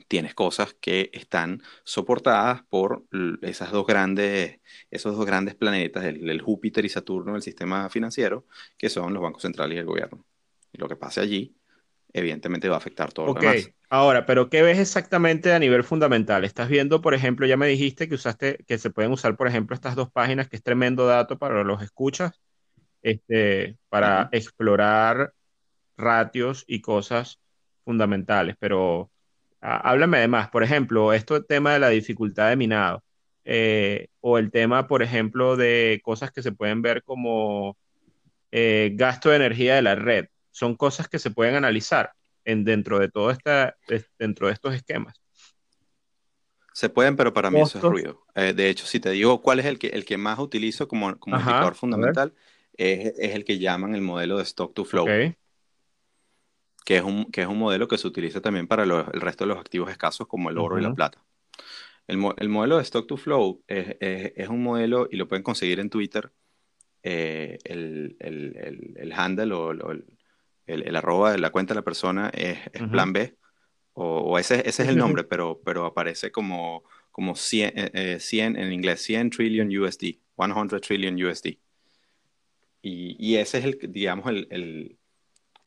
tienes cosas que están soportadas por esas dos grandes, esos dos grandes planetas, el, Júpiter y Saturno del sistema financiero, que son los bancos centrales y el gobierno. Y lo que pase allí, evidentemente va a afectar todo lo demás. Ahora, pero ¿qué ves exactamente a nivel fundamental? Estás viendo, por ejemplo, ya me dijiste que usaste, que se pueden usar, por ejemplo, estas dos páginas, que es tremendo dato para los escuchas, este, para explorar ratios y cosas fundamentales, pero háblame de más. Por ejemplo, esto el tema de la dificultad de minado. Eh, o el tema, por ejemplo, de cosas que se pueden ver como eh, gasto de energía de la red. Son cosas que se pueden analizar en, dentro de todo esta, dentro de estos esquemas. Se pueden, pero para mí eso es ruido. Eh, de hecho, si te digo cuál es el que, el que más utilizo como, como indicador fundamental, es, es, el que llaman el modelo de stock to flow que es un, que es un modelo que se utiliza también para el resto de los activos escasos como el oro y la plata. El, el, modelo de Stock to Flow es, es, un modelo, y lo pueden conseguir en Twitter, eh, el, el, el, handle o el, arroba de la cuenta de la persona es, plan B, o, ese, ese, es el nombre, pero, pero aparece como, como 100, 100, eh, en inglés, 100 trillion USD, 100 trillion USD. Y, y ese es el, digamos, el,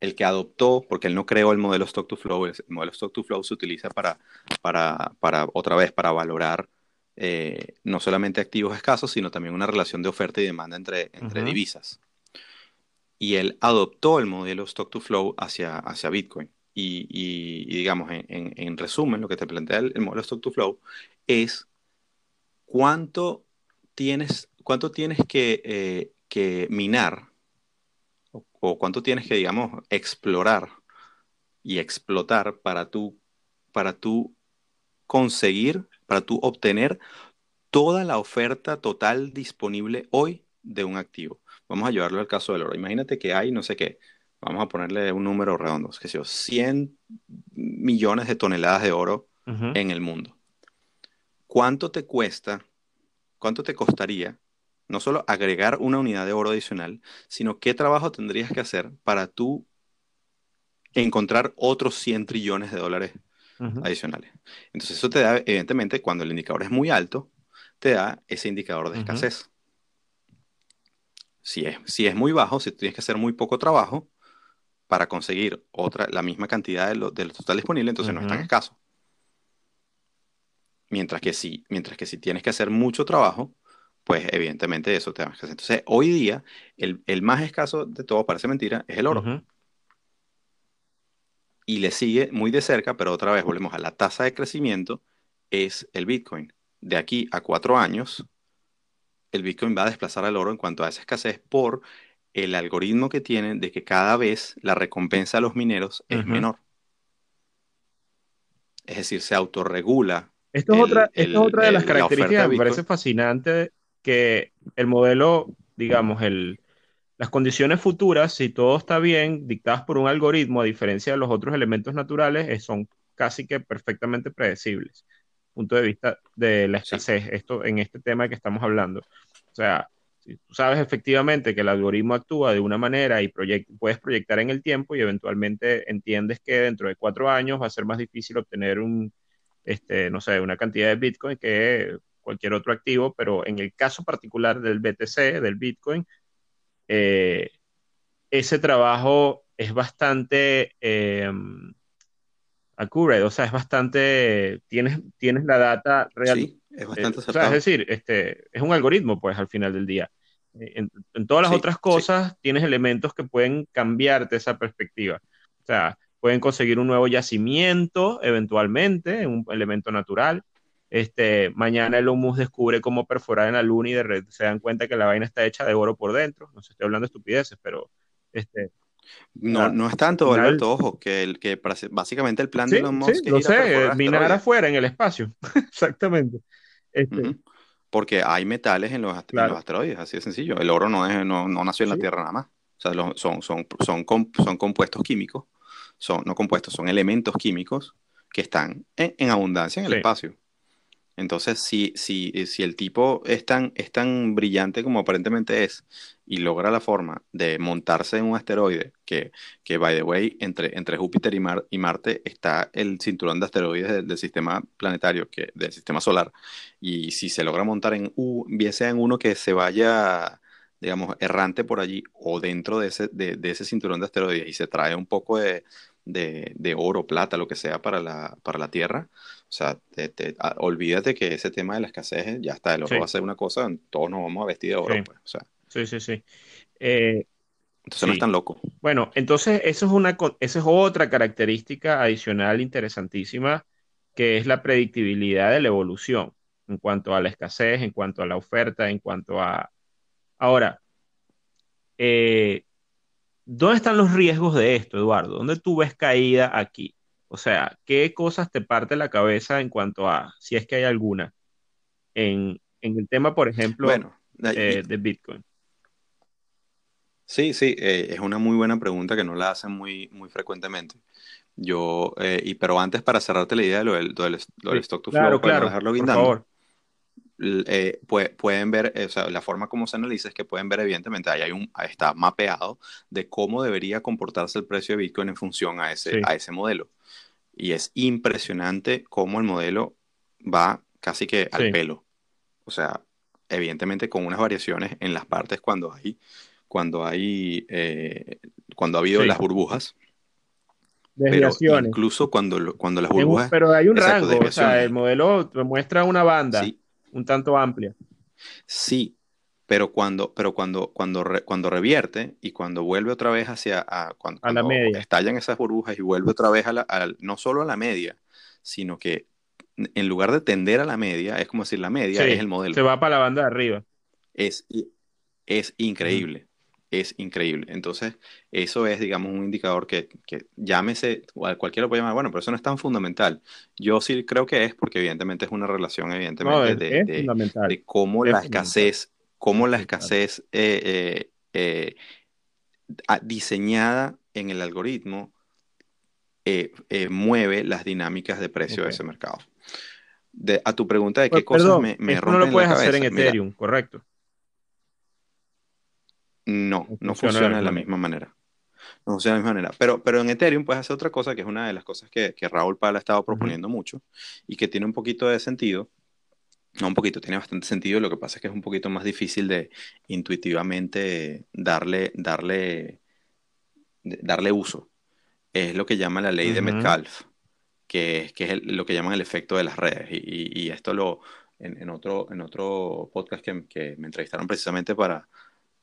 el que adoptó, porque él no creó el modelo Stock to Flow, el modelo Stock to Flow se utiliza para, para, para otra vez, para valorar eh, no solamente activos escasos, sino también una relación de oferta y demanda entre, entre divisas. Y él adoptó el modelo Stock to Flow hacia, hacia Bitcoin. Y, y, digamos, en, en, resumen, lo que te plantea el, modelo Stock to Flow es cuánto tienes, cuánto tienes que, eh, que minar o cuánto tienes que, digamos, explorar y explotar para tú, para tú conseguir, para tú obtener toda la oferta total disponible hoy de un activo. Vamos a llevarlo al caso del oro. Imagínate que hay, no sé qué, vamos a ponerle un número redondo, que sea 100 millones de toneladas de oro en el mundo. ¿Cuánto te cuesta, cuánto te costaría no solo agregar una unidad de oro adicional, sino qué trabajo tendrías que hacer para tú encontrar otros 100 trillones de dólares adicionales. Entonces eso te da, evidentemente, cuando el indicador es muy alto, te da ese indicador de escasez. Si es, si es muy bajo, si tienes que hacer muy poco trabajo para conseguir otra, la misma cantidad de lo, total disponible, entonces no es tan escaso. Mientras que, si, mientras que si tienes que hacer mucho trabajo, pues evidentemente eso te da más escasez. Entonces, hoy día, el, más escaso de todo, parece mentira, es el oro. Y le sigue muy de cerca, pero otra vez volvemos a la tasa de crecimiento, es el Bitcoin. De aquí a cuatro años, el Bitcoin va a desplazar al oro en cuanto a esa escasez por el algoritmo que tienen de que cada vez la recompensa a los mineros es menor. Es decir, se autorregula. Esto es, otra, esto es otra de las características que me parece fascinante que el modelo, digamos, el, las condiciones futuras, si todo está bien, dictadas por un algoritmo, a diferencia de los otros elementos naturales, eh, son casi que perfectamente predecibles. Punto de vista de la escasez, esto en este tema que estamos hablando. O sea, si tú sabes efectivamente que el algoritmo actúa de una manera y puedes proyectar en el tiempo y eventualmente entiendes que dentro de cuatro años va a ser más difícil obtener un, este, no sé, una cantidad de Bitcoin que cualquier otro activo, pero en el caso particular del BTC, del Bitcoin, eh, ese trabajo es bastante, em, accurate, o sea, es bastante, tienes, tienes la data real. Sí, es bastante eh, o sea, es decir, este, es un algoritmo, pues, al final del día. En, en todas las Sí, otras sí. cosas tienes elementos que pueden cambiarte esa perspectiva. O sea, pueden conseguir un nuevo yacimiento eventualmente, un elemento natural. Este, mañana el humus descubre cómo perforar en la luna y de se dan cuenta que la vaina está hecha de oro por dentro. No sé, estoy hablando de estupideces, pero este, No, no es tanto, Alberto, ojo, que, el, que básicamente el plan de sí, Elon sí, Musk es lo sé, minar afuera en el espacio. Exactamente. Este. Porque hay metales en los, ast- en los claro, asteroides, así de sencillo. El oro no, es, no, no nació en la sí, Tierra nada más. O sea, lo- son, son, son, son compuestos químicos, son, no compuestos, son elementos químicos que están en, en abundancia en el sí, espacio. Entonces, si, si, si el tipo es tan, es tan brillante como aparentemente es y logra la forma de montarse en un asteroide, que, que by the way, entre, entre Júpiter y, Mar- y Marte está el cinturón de asteroides del, sistema planetario, que, del sistema solar, y si se logra montar en, u- bien sea en uno que se vaya, digamos, errante por allí o dentro de ese, de, ese cinturón de asteroides y se trae un poco de, de, de oro, plata, lo que sea para la, para la Tierra sea, te- te- a- olvídate que ese tema de la escasez, ya está, el oro va a ser una cosa, todos nos vamos a vestir de oro, sí, pues. O sea, sí, sí, sí. Eh, entonces no es tan loco. Bueno, entonces eso es una, esa es otra característica adicional interesantísima, que es la predictibilidad de la evolución en cuanto a la escasez, en cuanto a la oferta, en cuanto a... Ahora, eh, ¿dónde están los riesgos de esto, Eduardo? ¿Dónde tú ves caída aquí? O sea, ¿qué cosas te parte la cabeza en cuanto a, si es que hay alguna, en, en el tema, por ejemplo, Bueno, eh, de Bitcoin? sí, sí, eh, es una muy buena pregunta que no la hacen muy, muy frecuentemente. Yo, eh, y, pero antes para cerrarte la idea de lo del, lo del, lo del Sí, stock to claro, flow, no claro, dejarlo por favor. eh, pue- pueden ver, o sea, la forma como se analiza es que pueden ver, evidentemente, ahí hay un, está mapeado de cómo debería comportarse el precio de Bitcoin en función a ese, Sí, a ese modelo. Y es impresionante cómo el modelo va casi que al sí, pelo. O sea, evidentemente con unas variaciones en las partes cuando hay, cuando hay, eh, cuando ha habido las burbujas, pero Desviaciones. incluso cuando, cuando las burbujas, pero hay un exacto, rango, o sea, el modelo muestra una banda sí, un tanto amplia. sí, pero cuando, pero cuando, cuando, re- cuando revierte y cuando vuelve otra vez hacia, a- cuando, A la cuando media. estallan esas burbujas y vuelve otra vez a la, no solo a la media, sino que en lugar de tender a la media, es como decir, la media es el se modelo. va para la banda de arriba. Es, es increíble, es increíble. Entonces, eso es, digamos, un indicador que, que llámese, cual- cualquiera lo puede llamar, bueno, pero eso no es tan fundamental. Yo sí creo que es, porque evidentemente es una relación, No, evidentemente, es, de, es de, fundamental, de cómo es la escasez, cómo la escasez eh, eh, eh, diseñada en el algoritmo mueve las dinámicas de precio de ese mercado. De, a tu pregunta de Pues, qué cosas perdón, me, me esto no lo rompen la puedes hacer en mira, Ethereum, ¿correcto? no, No funciona de funciona la de la misma manera. No funciona de la misma manera. Pero, pero en Ethereum puedes hacer otra cosa, que es una de las cosas que, que Raúl Pala ha estado proponiendo mucho y que tiene un poquito de sentido. No, un poquito, tiene bastante sentido. Lo que pasa es que es un poquito más difícil de intuitivamente darle, darle, darle uso. Es lo que llama la ley de Ujú. Metcalfe, que es, que es el- lo que llaman el efecto de las redes. Y, y- y esto lo, en, en otro, en otro podcast que, que me entrevistaron precisamente para,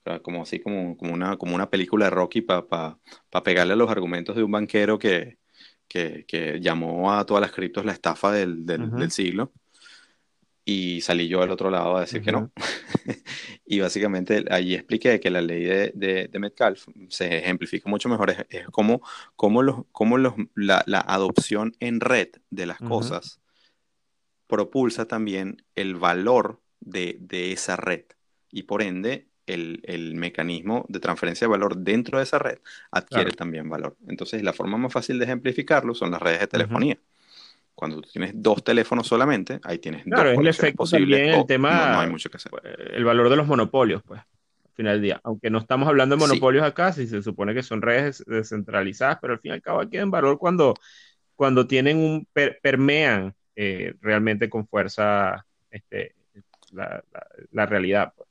para como así, como, como una, como una película de Rocky para pegarle a los argumentos de un banquero que, que, que llamó a todas las criptos la estafa del, del siglo. Y salí yo al otro lado a decir que no. Y básicamente allí expliqué que la ley de, de, de Metcalfe se ejemplifica mucho mejor. Es, es como, como, los, como los, la, la adopción en red de las cosas propulsa también el valor de, de esa red. Y por ende, el, el mecanismo de transferencia de valor dentro de esa red adquiere Claro. también valor. Entonces, la forma más fácil de ejemplificarlo son las redes de telefonía. Cuando tú tienes dos teléfonos solamente, ahí tienes Claro, dos es el efecto posibles también, el o no, no tema, hay mucho que hacer. pues, el valor de los monopolios, pues, al final del día. Aunque no estamos hablando de Sí, monopolios acá, si se supone que son redes descentralizadas, pero al fin y al cabo adquieren valor cuando, cuando tienen un, per- permean eh, realmente con fuerza este, la, la- la realidad. pues.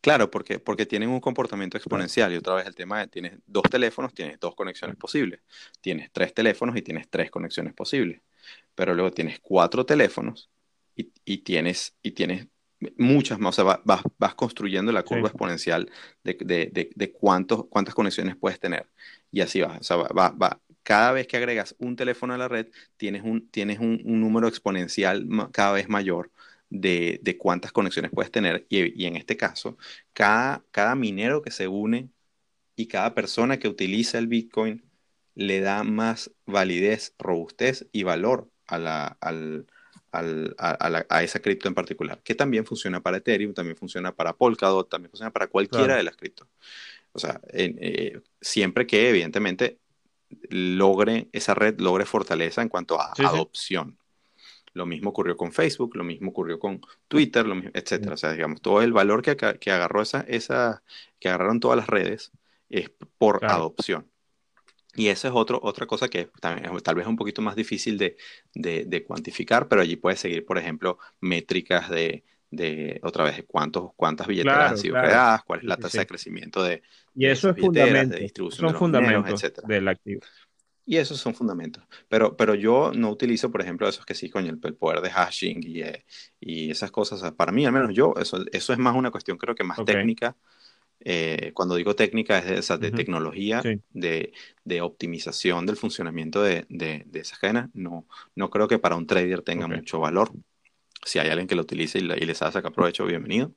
Claro, porque, porque tienen un comportamiento exponencial. Y otra vez el tema de tienes dos teléfonos, tienes dos conexiones posibles, tienes tres teléfonos y tienes tres conexiones posibles, pero luego tienes cuatro teléfonos y, y tienes, y tienes muchas más, o sea, vas, vas construyendo la curva exponencial de, de, de, cuántos, cuántas conexiones puedes tener. Y así vas, o sea, va, va, cada vez que agregas un teléfono a la red, tienes un, tienes un, un número exponencial cada vez mayor de, de cuántas conexiones puedes tener. Y, y, en este caso, cada, cada minero que se une y cada persona que utiliza el Bitcoin le da más validez, robustez y valor a, la, al, al, a, la, a, esa cripto en particular, que también funciona para Ethereum, también funciona para Polkadot, también funciona para cualquiera claro. de las criptos. O sea, eh, siempre que evidentemente logre, esa red logre fortaleza en cuanto a sí, adopción. Sí. Lo mismo ocurrió con Facebook, lo mismo ocurrió con Twitter, lo mismo, etcétera. O sea, digamos, todo el valor que, que agarró esa, esa, que agarraron todas las redes es por claro. adopción. Y esa es otro, otra cosa que también, tal vez es un poquito más difícil de, de, de cuantificar, pero allí puedes seguir, por ejemplo, métricas de, de otra vez, cuántos, cuántas billeteras claro, han sido claro. creadas, cuál es la tasa sí. de crecimiento de, y eso es de distribución son de los fundamentos del activo. Y esos son fundamentos. Pero, pero yo no utilizo, por ejemplo, esos que sí, coño, el, el poder de hashing y, eh, y esas cosas. O sea, para mí, al menos yo, eso, eso es más una cuestión, creo que más okay. técnica. Eh, cuando digo técnica, es de, o sea, de uh -huh. tecnología, sí. de, de, optimización del funcionamiento de, de, de esas cadenas. No, no creo que para un trader tenga okay. mucho valor. Si hay alguien que lo utilice y, y les sabe sacar provecho, bienvenido.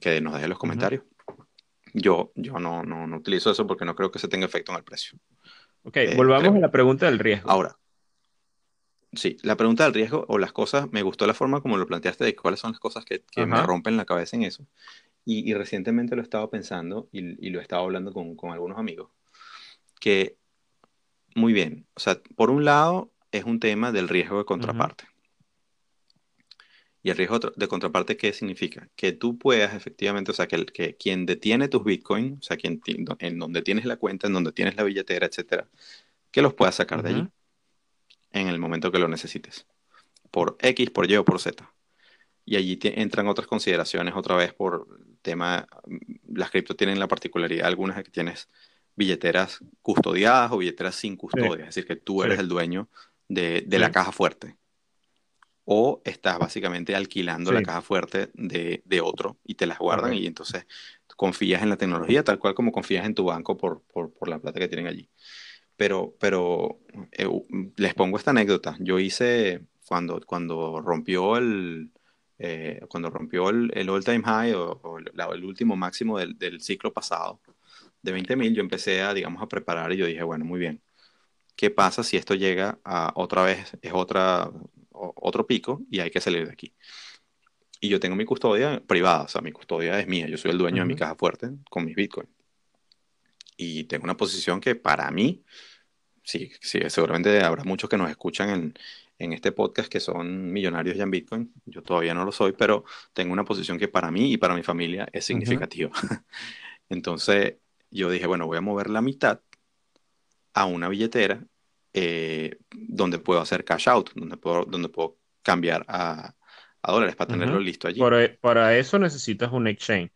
Que nos deje los comentarios. Uh -huh. Yo, yo no, no, no utilizo eso porque no creo que se tenga efecto en el precio. Ok, eh, volvamos creo. a la pregunta del riesgo. Ahora, sí, la pregunta del riesgo o las cosas, me gustó la forma como lo planteaste de cuáles son las cosas que, que me rompen la cabeza en eso. Y, y, recientemente lo he estado pensando y, y lo he estado hablando con, con, algunos amigos, que muy bien, o sea, por un lado es un tema del riesgo de contraparte. Y el riesgo de contraparte, ¿qué significa? Que tú puedas efectivamente, o sea, que, que quien detiene tus bitcoins, o sea, quien, en donde tienes la cuenta, en donde tienes la billetera, etcétera, que los puedas sacar uh -huh. de allí en el momento que lo necesites. Por X, por Y o por Z. Y allí entran otras consideraciones, otra vez por tema, las cripto tienen la particularidad, algunas de que tienes billeteras custodiadas o billeteras sin custodia, sí. es decir, que tú eres sí. el dueño de, de sí. la caja fuerte o estás básicamente alquilando sí. la caja fuerte de, de, otro y te las guardan okay. y entonces confías en la tecnología tal cual como confías en tu banco por, por, por la plata que tienen allí. Pero, pero eh, les pongo esta anécdota. Yo hice cuando, cuando rompió el, eh, cuando rompió el, el all-time high o, o la, el último máximo del, del ciclo pasado de 20.000, yo empecé a, digamos, a preparar y yo dije, bueno, muy bien. ¿Qué pasa si esto llega a otra vez, es otra, otro pico y hay que salir de aquí. Y yo tengo mi custodia privada, o sea, mi custodia es mía, yo soy el dueño uh -huh. de mi caja fuerte con mis bitcoins. Y tengo una posición que para mí, sí, sí, seguramente habrá muchos que nos escuchan en, en este podcast que son millonarios ya en Bitcoin. Yo todavía no lo soy, pero tengo una posición que para mí y para mi familia es significativa. Uh -huh. Entonces yo dije, bueno, voy a mover la mitad a una billetera eh, donde puedo hacer cash out, donde puedo, donde puedo cambiar a, a dólares para tenerlo uh -huh. listo allí. Para, para, eso necesitas un exchange.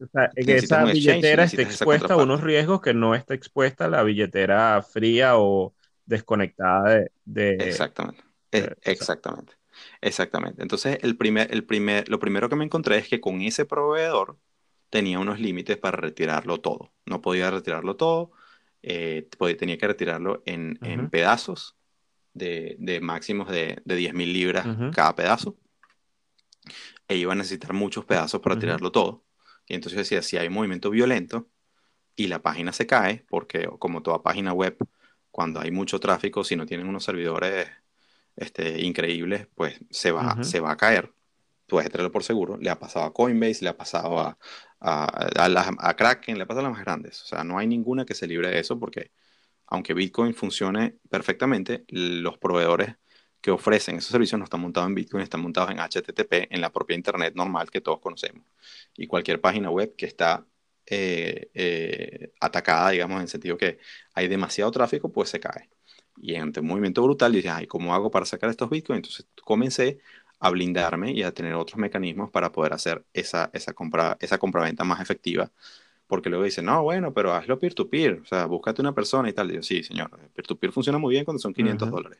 O sea, que esa billetera esté expuesta a unos riesgos que no está expuesta la billetera fría o desconectada de... de exactamente, de, exactamente, exactamente. Entonces, el primer, el primer, lo primero que me encontré es que con ese proveedor tenía unos límites para retirarlo todo. No podía retirarlo todo, eh, tenía que retirarlo en, uh -huh. en pedazos de, de, máximos de, de 10 mil libras uh -huh. cada pedazo. E iba a necesitar muchos pedazos para uh -huh. tirarlo todo. Y entonces decía, si hay movimiento violento y la página se cae, porque como toda página web, cuando hay mucho tráfico, si no tienen unos servidores este, increíbles, pues se va, se va a caer. Puedes tenerlo por seguro. Le ha pasado a Coinbase, le ha pasado a, a, a, la, a, Kraken, le pasa a las más grandes. O sea, no hay ninguna que se libre de eso porque aunque Bitcoin funcione perfectamente, los proveedores que ofrecen esos servicios no están montados en Bitcoin, están montados en HTTP, en la propia Internet normal que todos conocemos. Y cualquier página web que está eh, eh, atacada, digamos, en el sentido que hay demasiado tráfico, pues se cae. Y ante un movimiento brutal, dices, ay, ¿cómo hago para sacar estos Bitcoins? Entonces comencé a blindarme y a tener otros mecanismos para poder hacer esa, esa, compra, esa compraventa más efectiva. Porque luego dicen, no, bueno, pero hazlo peer-to-peer, o sea, búscate una persona y tal. Yo, sí, señor, peer-to-peer funciona muy bien cuando son 500 dólares.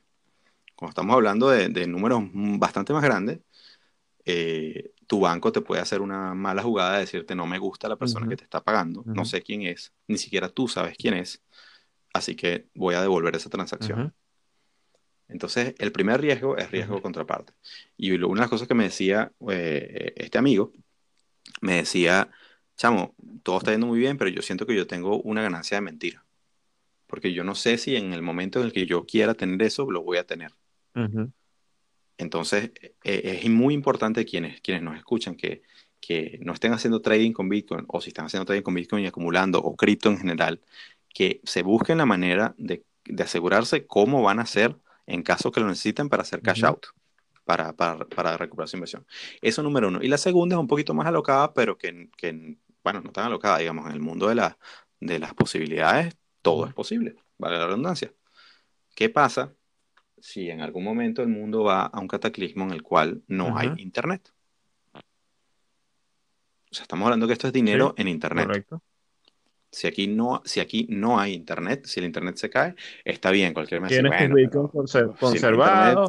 Cuando estamos hablando de, de números bastante más grandes, eh, tu banco te puede hacer una mala jugada de decirte no me gusta la persona que te está pagando, no sé quién es, ni siquiera tú sabes quién es, así que voy a devolver esa transacción. Entonces, el primer riesgo es riesgo contraparte. Y una de las cosas que me decía eh, este amigo, me decía, chamo, todo está yendo muy bien, pero yo siento que yo tengo una ganancia de mentira. Porque yo no sé si en el momento en el que yo quiera tener eso, lo voy a tener. Entonces, e, es muy importante quienes, quienes nos escuchan que, que no estén haciendo trading con Bitcoin o si están haciendo trading con Bitcoin y acumulando o cripto en general, que se busquen la manera de, de asegurarse cómo van a hacer en caso que lo necesiten para hacer cash out, para, para, para, recuperar su inversión. Eso número uno. Y la segunda es un poquito más alocada, pero que, que bueno, no tan alocada, digamos, en el mundo de, la, de las posibilidades, todo es posible, vale la redundancia. ¿Qué pasa si en algún momento el mundo va a un cataclismo en el cual no hay internet? O sea, estamos hablando que esto es dinero en internet. Correcto. Si aquí, no, si aquí no hay internet, si el internet se cae, está bien, cualquier mes. Tienes bueno, conservado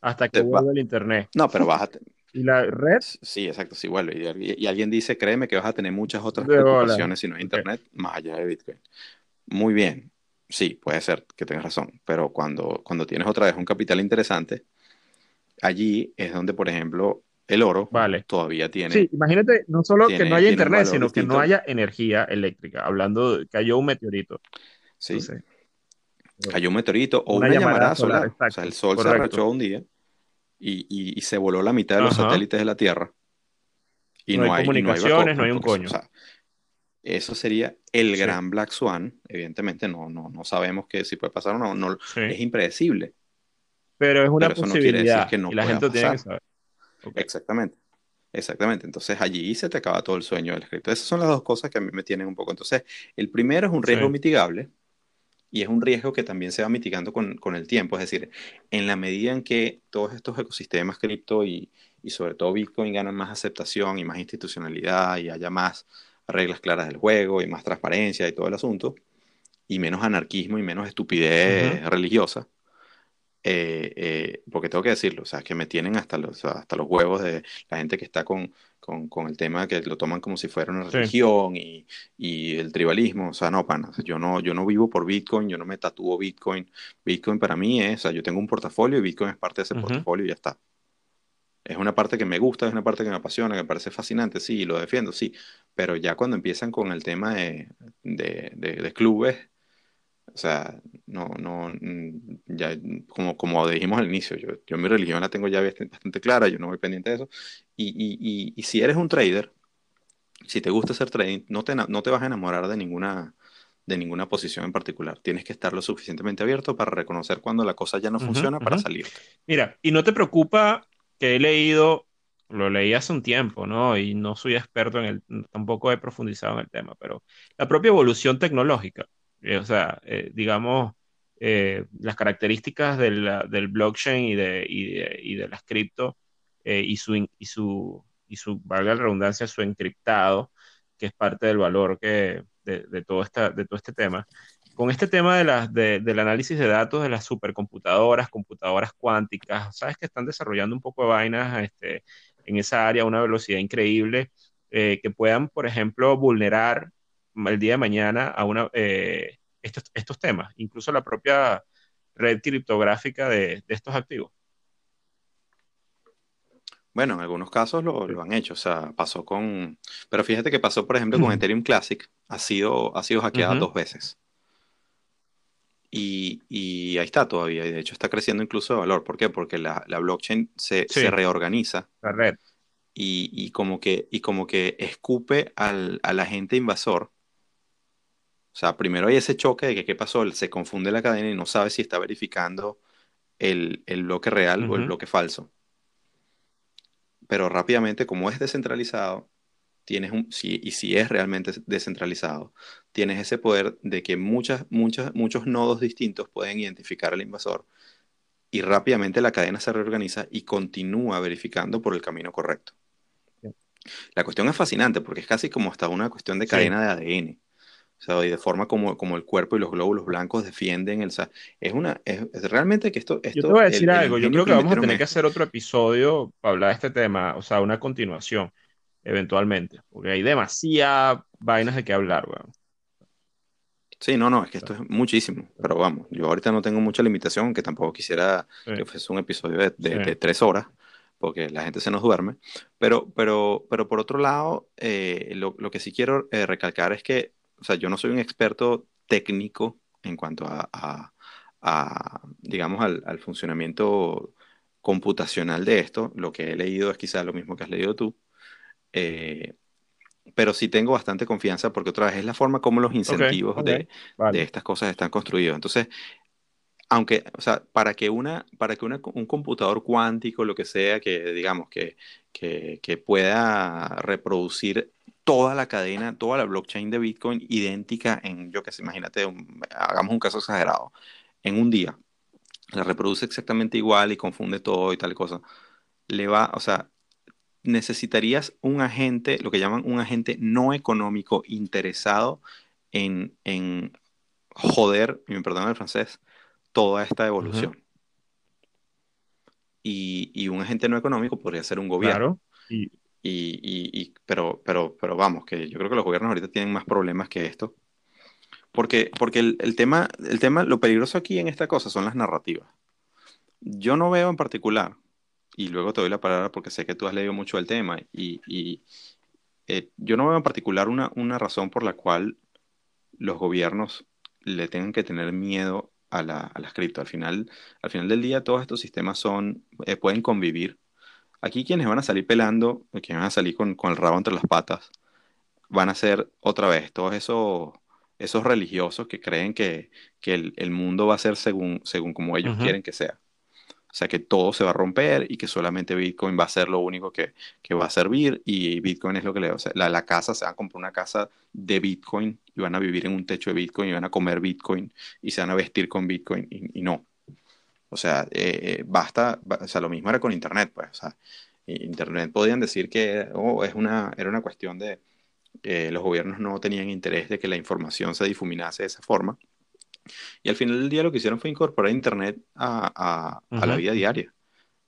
hasta que vuelva el internet. No, pero a... ¿Y la red? Sí, exacto, sí vuelve. Y, alguien dice, créeme que vas a tener muchas otras preocupaciones si no hay internet, más allá de Bitcoin. Muy bien, sí, puede ser que tengas razón, pero cuando, cuando tienes otra vez un capital interesante, allí es donde, por ejemplo, el oro todavía tiene. Sí, imagínate, no solo que no haya internet, sino que no haya energía eléctrica. Hablando, de, cayó un meteorito. Sí. cayó un meteorito o una, llamarada solar. o sea, el sol se arrachó un día y, y, se voló la mitad de los satélites de la Tierra. Y no, hay, comunicaciones, no hay, un coño. eso sería el gran Black Swan. Evidentemente, no, no, no sabemos que si puede pasar o no. no Es impredecible. Pero es una posibilidad. que no y la gente tiene que saber. Exactamente. Exactamente. Entonces allí se te acaba todo el sueño del escrito. Esas son las dos cosas que a mí me tienen un poco. Entonces, el primero es un riesgo mitigable y es un riesgo que también se va mitigando con, con, el tiempo. Es decir, en la medida en que todos estos ecosistemas cripto y, y, sobre todo Bitcoin ganan más aceptación y más institucionalidad y haya más reglas claras del juego y más transparencia y todo el asunto, y menos anarquismo y menos estupidez religiosa, eh, eh, porque tengo que decirlo, o sea, que me tienen hasta los, hasta los huevos de la gente que está con, con, con el tema que lo toman como si fuera una religión y, y, el tribalismo, o sea, no, pana, yo no, yo no vivo por Bitcoin, yo no me tatúo Bitcoin, Bitcoin para mí es, o sea, yo tengo un portafolio y Bitcoin es parte de ese portafolio y ya está. Es una parte que me gusta, es una parte que me apasiona, que me parece fascinante, sí, lo defiendo, sí, pero ya cuando empiezan con el tema de, de, de clubes, o sea, no, no, mm, ya, como, como dijimos al inicio, yo, yo mi religión la tengo ya bastante clara, yo no voy pendiente de eso. Y, y, y, si eres un trader, si te gusta hacer trading, no te, no te vas a enamorar de ninguna, de ninguna posición en particular. Tienes que estar lo suficientemente abierto para reconocer cuando la cosa ya no funciona para salir. Mira, y no te preocupa que he leído, lo leí hace un tiempo, ¿no? Y no soy experto en el, tampoco he profundizado en el tema, pero la propia evolución tecnológica eh, o sea, eh, digamos, eh, las características del, del blockchain y de, y de, las cripto y, su, y, su, y su, valga la redundancia, su encriptado, que es parte del valor que, de, todo esta, de todo este tema. Con este tema de las, del análisis de datos de las supercomputadoras, computadoras cuánticas, sabes que están desarrollando un poco de vainas este, en esa área a una velocidad increíble, que puedan, por ejemplo, vulnerar el día de mañana a una, eh, estos, estos, temas, incluso la propia red criptográfica de, de, estos activos. Bueno, en algunos casos lo, lo, han hecho, o sea, pasó con, pero fíjate que pasó, por ejemplo, con Ethereum Classic, ha sido, ha sido hackeada dos veces. Y, y, ahí está todavía, y de hecho está creciendo incluso de valor. ¿Por qué? Porque la, la blockchain se, se, reorganiza. La red. Y, y, como que, y como que escupe al, al agente invasor o sea, primero hay ese choque de que qué pasó, se confunde la cadena y no sabe si está verificando el, bloque real o el bloque falso. Pero rápidamente, como es descentralizado, tienes un, si, y si es realmente descentralizado, tienes ese poder de que muchas, muchas, muchos nodos distintos pueden identificar al invasor y rápidamente la cadena se reorganiza y continúa verificando por el camino correcto. La cuestión es fascinante porque es casi como hasta una cuestión de cadena de ADN. O sea, y de forma como, como el cuerpo y los glóbulos blancos defienden el... es una... Es, realmente que esto, esto... Yo te voy a decir algo. Yo creo que vamos a tener que hacer otro episodio para hablar de este tema. O sea, una continuación, eventualmente. Porque hay demasiadas vainas de qué hablar, weón. Sí, no, no, es que esto es muchísimo, pero vamos, yo ahorita no tengo mucha limitación, aunque tampoco quisiera que fuese un episodio de, tres horas, porque la gente se nos duerme, pero, pero, pero por otro lado, eh, lo, que sí quiero eh, recalcar es que, o sea, yo no soy un experto técnico en cuanto a, digamos, al, funcionamiento computacional de esto, lo que he leído es quizás lo mismo que has leído tú, eh, pero sí tengo bastante confianza porque otra vez es la forma como los incentivos De, de, estas cosas están construidos. Entonces, aunque, o sea, para que, una, para que una, un computador cuántico, lo que sea, que digamos que, que, que, pueda reproducir toda la cadena, toda la blockchain de Bitcoin idéntica en, yo qué sé, imagínate, hagamos un caso exagerado, en un día, la reproduce exactamente igual y confunde todo y tal cosa, le va, o sea, necesitarías un agente, lo que llaman un agente no económico interesado en, en joder, y me perdonan el francés, toda esta evolución. y, y, un agente no económico podría ser un gobierno. Claro. Y... Y, pero, pero, pero vamos, que yo creo que los gobiernos ahorita tienen más problemas que esto. Porque, porque el, tema, el tema, lo peligroso aquí en esta cosa son las narrativas. Yo no veo en particular y luego te doy la palabra porque sé que tú has leído mucho el tema y, y eh, yo no veo en particular una, una, razón por la cual los gobiernos le tengan que tener miedo a, la, a las cripto. Al final, al final del día todos estos sistemas son, eh, pueden convivir. Aquí quienes van a salir pelando, quienes van a salir con, con, el rabo entre las patas, van a ser otra vez todos esos, esos religiosos que creen que, que el, el, mundo va a ser según, según como ellos quieren que sea. O sea, que todo se va a romper y que solamente Bitcoin va a ser lo único que, que va a servir y Bitcoin es lo que le... O sea, la, la, casa, se va a comprar una casa de Bitcoin y van a vivir en un techo de Bitcoin y van a comer Bitcoin y se van a vestir con Bitcoin y, no. O sea, eh, eh, basta, o sea, lo mismo era con Internet, pues. O sea, Internet podían decir que oh, es una, era una cuestión de... Eh, los gobiernos no tenían interés de que la información se difuminase de esa forma y al final del día lo que hicieron fue incorporar Internet a, la vida diaria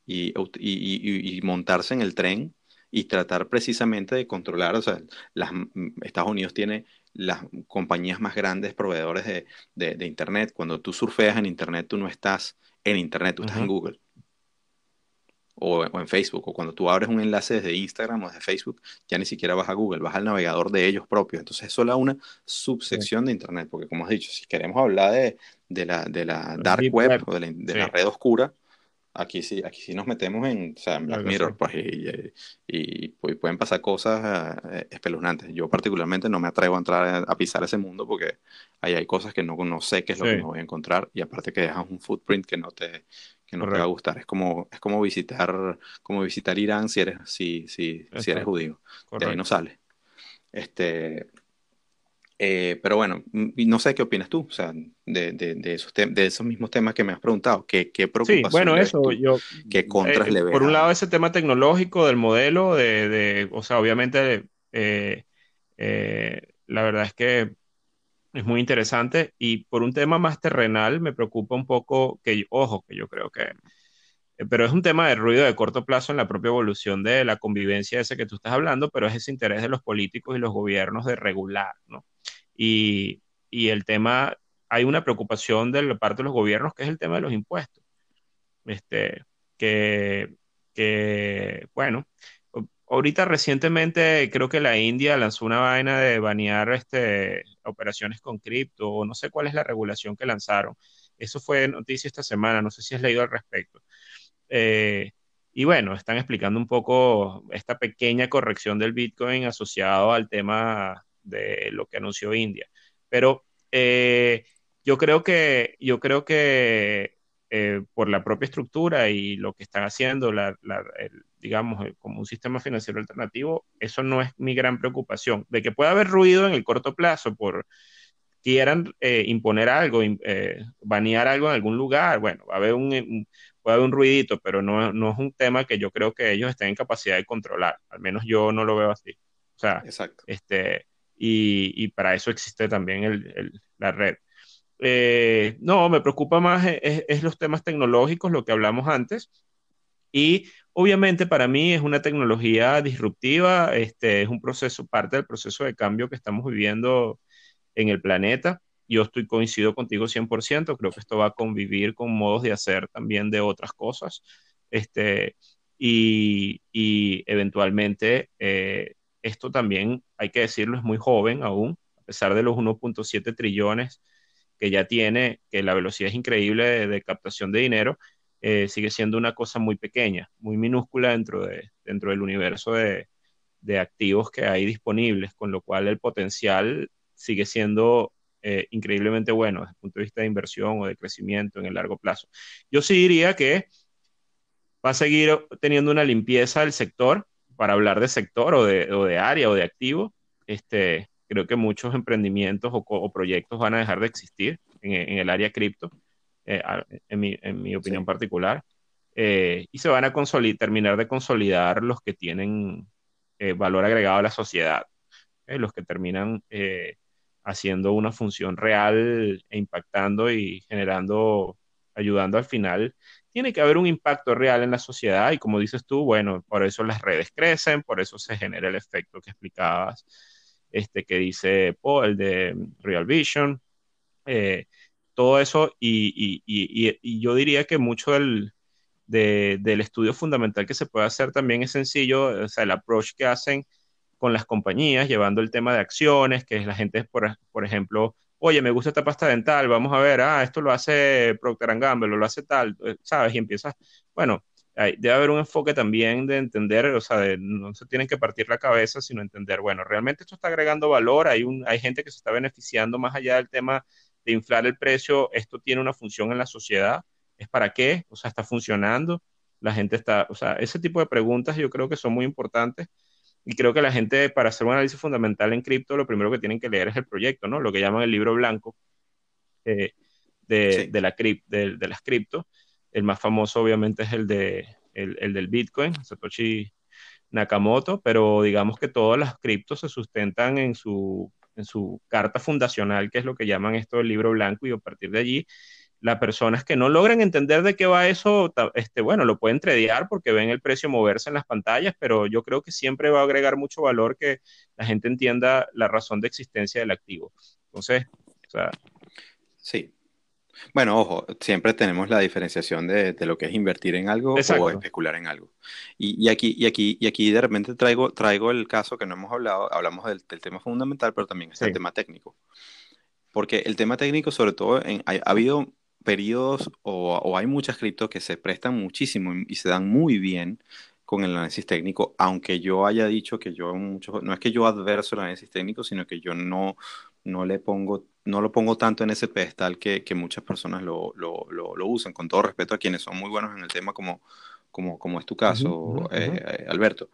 y, y, montarse en el tren y tratar precisamente de controlar, o sea, las, Estados Unidos tiene las compañías más grandes proveedores de, de, Internet. Cuando tú surfeas en Internet, tú no estás en Internet, tú estás en Google. O, en Facebook, o cuando tú abres un enlace desde Instagram o desde Facebook, ya ni siquiera vas a Google, vas al navegador de ellos propios. Entonces es solo una subsección de Internet, porque como has dicho, si queremos hablar de, de la, de la dark web, o de, la, red oscura, aquí sí, aquí sí nos metemos en, o sea, Black Mirror, pues, y, pues, pueden pasar cosas eh, espeluznantes. Yo particularmente no me atrevo a entrar a, pisar ese mundo porque ahí hay cosas que no, no sé qué es lo que me voy a encontrar y aparte que dejas un footprint que no te, que no te va a gustar. Es como, es como visitar, como visitar Irán si eres, si, si, si eres judío. De ahí no sale. Este, eh, pero bueno, no sé qué opinas tú, o sea, de, de, de esos, de esos mismos temas que me has preguntado. ¿Qué, qué preocupación sí, bueno, eso, yo, ¿Qué contras eh, le ves? Por un lado, ese tema tecnológico del modelo, de, de o sea, obviamente, eh, la verdad es que es muy interesante y por un tema más terrenal me preocupa un poco que, ojo, que yo creo que, eh, pero es un tema de ruido de corto plazo en la propia evolución de la convivencia ese que tú estás hablando, pero es ese interés de los políticos y los gobiernos de regular, ¿no? Y, y el tema, hay una preocupación de la parte de los gobiernos que es el tema de los impuestos. Este, que, que bueno, ahorita recientemente creo que la India lanzó una vaina de banear este, operaciones con cripto, o no sé cuál es la regulación que lanzaron. Eso fue noticia esta semana, no sé si has leído al respecto. Eh, y bueno, están explicando un poco esta pequeña corrección del Bitcoin asociado al tema de lo que anunció India. Pero eh, yo creo que, yo creo que eh, por la propia estructura y lo que están haciendo, la, digamos, como un sistema financiero alternativo, eso no es mi gran preocupación. De que pueda haber ruido en el corto plazo por quieran imponer algo, banear algo en algún lugar, bueno, va a haber un, puede haber un ruidito, pero no, no es un tema que yo creo que ellos estén en capacidad de controlar. Al menos yo no lo veo así. O sea, Exacto. este, y, y para eso existe también el, el, la red. Eh, no, me preocupa más es, es, los temas tecnológicos, lo que hablamos antes. Y obviamente para mí es una tecnología disruptiva, este, es un proceso, parte del proceso de cambio que estamos viviendo en el planeta. Yo estoy coincido contigo 100%, creo que esto va a convivir con modos de hacer también de otras cosas. Este, y, y eventualmente eh, esto también, hay que decirlo, es muy joven aún, a pesar de los 1.7 trillones que ya tiene, que la velocidad es increíble de, de captación de dinero, eh, sigue siendo una cosa muy pequeña, muy minúscula dentro, de, dentro del universo de, de, activos que hay disponibles, con lo cual el potencial sigue siendo eh, increíblemente bueno desde el punto de vista de inversión o de crecimiento en el largo plazo. Yo sí diría que va a seguir teniendo una limpieza del sector para hablar de sector o de, o de área o de activo. Este, creo que muchos emprendimientos o, o, proyectos van a dejar de existir en, en el área cripto, eh, en, mi, en, mi, opinión sí. particular, eh, y se van a terminar de consolidar los que tienen eh, valor agregado a la sociedad, eh, los que terminan eh, haciendo una función real e impactando y generando, ayudando al final. Tiene que haber un impacto real en la sociedad y como dices tú, bueno, por eso las redes crecen, por eso se genera el efecto que explicabas este que dice Paul, de Real Vision, eh, todo eso, y, y, y, y, yo diría que mucho del, de, del estudio fundamental que se puede hacer también es sencillo, o sea, el approach que hacen con las compañías, llevando el tema de acciones, que la gente, por, por ejemplo, oye, me gusta esta pasta dental, vamos a ver, ah, esto lo hace Procter Gamble, lo hace tal, ¿sabes? Y empiezas, bueno, debe haber un enfoque también de entender, o sea, de, no se tienen que partir la cabeza, sino entender, bueno, realmente esto está agregando valor, hay, un, hay gente que se está beneficiando más allá del tema de inflar el precio, esto tiene una función en la sociedad, ¿es para qué? O sea, está funcionando, la gente está, o sea, ese tipo de preguntas yo creo que son muy importantes y creo que la gente para hacer un análisis fundamental en cripto, lo primero que tienen que leer es el proyecto, ¿no? Lo que llaman el libro blanco eh, de, sí. de, la de, de las cripto el más famoso obviamente es el, de, el, el, del Bitcoin, Satoshi Nakamoto, pero digamos que todas las criptos se sustentan en su, en su carta fundacional, que es lo que llaman esto el libro blanco, y a partir de allí, las personas que no logran entender de qué va eso, este, bueno, lo pueden tradear porque ven el precio moverse en las pantallas, pero yo creo que siempre va a agregar mucho valor que la gente entienda la razón de existencia del activo. Entonces, o sea... Sí, bueno, ojo, siempre tenemos la diferenciación de, de, lo que es invertir en algo Exacto. o especular en algo. Y, y, aquí, y, aquí, y aquí de repente traigo, traigo el caso que no hemos hablado, hablamos del, del tema fundamental, pero también es sí. el tema técnico. Porque el tema técnico, sobre todo, en, ha, ha, habido periodos o, o, hay muchas criptos que se prestan muchísimo y, y se dan muy bien con el análisis técnico, aunque yo haya dicho que yo mucho, no es que yo adverso el análisis técnico, sino que yo no, no le pongo, no lo pongo tanto en ese pedestal que, que muchas personas lo, lo, lo, lo, usan, con todo respeto a quienes son muy buenos en el tema, como, como, como es tu caso, uh -huh, uh -huh. Eh, Alberto.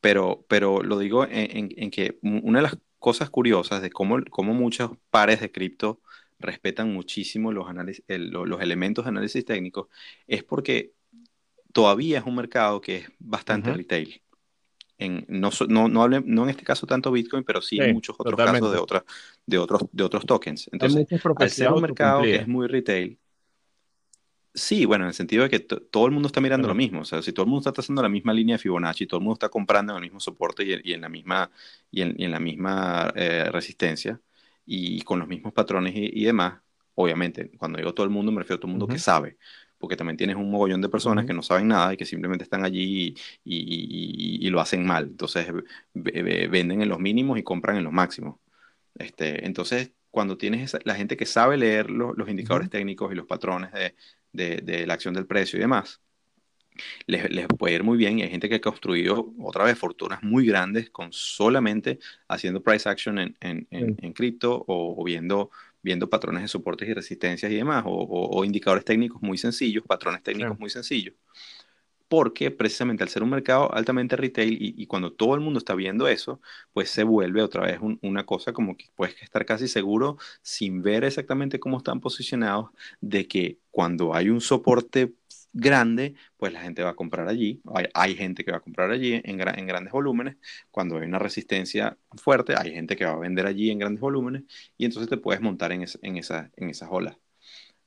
Pero, pero lo digo en, en, en, que una de las cosas curiosas de cómo, cómo muchos pares de cripto respetan muchísimo los, análisis, el, los elementos de análisis técnico es porque todavía es un mercado que es bastante uh -huh. retail. En, no, no, no, hable, no, en este caso tanto Bitcoin, pero sí, sí en muchos otros totalmente. casos de, otra, de, otros, de otros tokens. Entonces, al ser un mercado que es muy retail, sí, bueno, en el sentido de que todo el mundo está mirando lo mismo. O sea, si todo el mundo está trazando la misma línea de Fibonacci, todo el mundo está comprando en el mismo soporte y, y en la misma, y en, y en la misma eh, resistencia y con los mismos patrones y, y, demás, obviamente, cuando digo todo el mundo, me refiero a todo el mundo uh -huh. que sabe porque también tienes un mogollón de personas uh -huh. que no saben nada y que simplemente están allí y, y, y, y lo hacen mal. Entonces venden en los mínimos y compran en los máximos. Este, entonces, cuando tienes esa, la gente que sabe leer lo, los indicadores uh -huh. técnicos y los patrones de, de, de, la acción del precio y demás, les, les, puede ir muy bien y hay gente que ha construido otra vez fortunas muy grandes con solamente haciendo price action en, en, en, en cripto o, o viendo viendo patrones de soportes y resistencias y demás, o, o, o indicadores técnicos muy sencillos, patrones técnicos sí. muy sencillos. Porque precisamente al ser un mercado altamente retail y, y, cuando todo el mundo está viendo eso, pues se vuelve otra vez un, una cosa como que puedes estar casi seguro sin ver exactamente cómo están posicionados de que cuando hay un soporte grande, pues la gente va a comprar allí. Hay, gente que va a comprar allí en, grandes volúmenes. Cuando hay una resistencia fuerte, hay gente que va a vender allí en grandes volúmenes y entonces te puedes montar en, en, esa, en esas olas.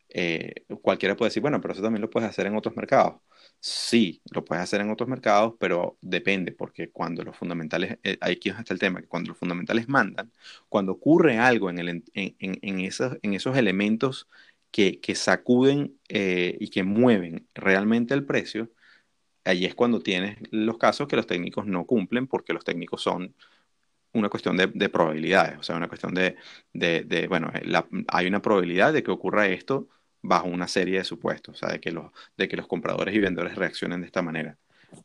Eh, cualquiera puede decir, bueno, pero eso también lo puedes hacer en otros mercados. Sí, lo puedes hacer en otros mercados, pero depende, porque cuando los fundamentales, eh, aquí está el tema, que cuando los fundamentales mandan, cuando ocurre algo en, el, en, en, esos, en esos elementos que, que sacuden eh, y que mueven realmente el precio, ahí es cuando tienes los casos que los técnicos no cumplen, porque los técnicos son una cuestión de, de probabilidades, o sea, una cuestión de, de, de bueno, hay una probabilidad de que ocurra esto bajo una serie de supuestos, o sea, de que los, de que los compradores y vendedores reaccionen de esta manera.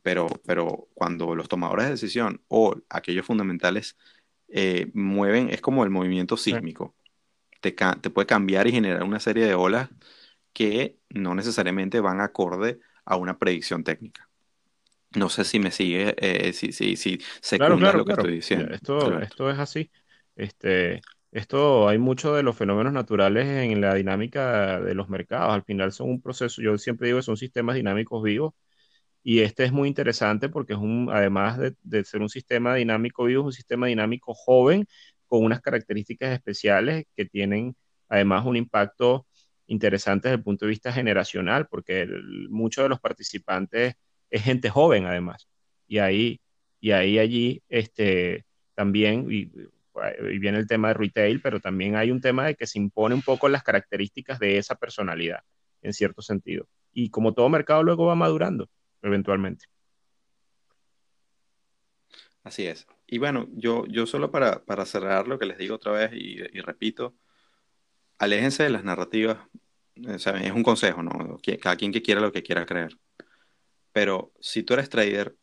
Pero, pero cuando los tomadores de decisión o aquellos fundamentales eh, mueven, es como el movimiento sísmico. Te, te, puede cambiar y generar una serie de olas que no necesariamente van acorde a una predicción técnica. No sé si me sigue, eh, si, si, si secunda lo que estoy diciendo. Esto, esto es así. Este, esto hay mucho de los fenómenos naturales en la dinámica de los mercados. Al final son un proceso, yo siempre digo que son sistemas dinámicos vivos y este es muy interesante porque es un, además de, ser un sistema dinámico vivo, es un sistema dinámico joven con unas características especiales que tienen además un impacto interesante desde el punto de vista generacional porque muchos de los participantes es gente joven además. Y ahí, y ahí allí este, también, y viene el tema de retail, pero también hay un tema de que se impone un poco las características de esa personalidad, en cierto sentido. Y como todo mercado luego va madurando, eventualmente. Así es. Y bueno, yo, yo solo para, cerrar lo que les digo otra vez y, repito, aléjense de las narrativas. es un consejo, ¿no? Cada quien que quiera lo que quiera creer. Pero si tú eres trader,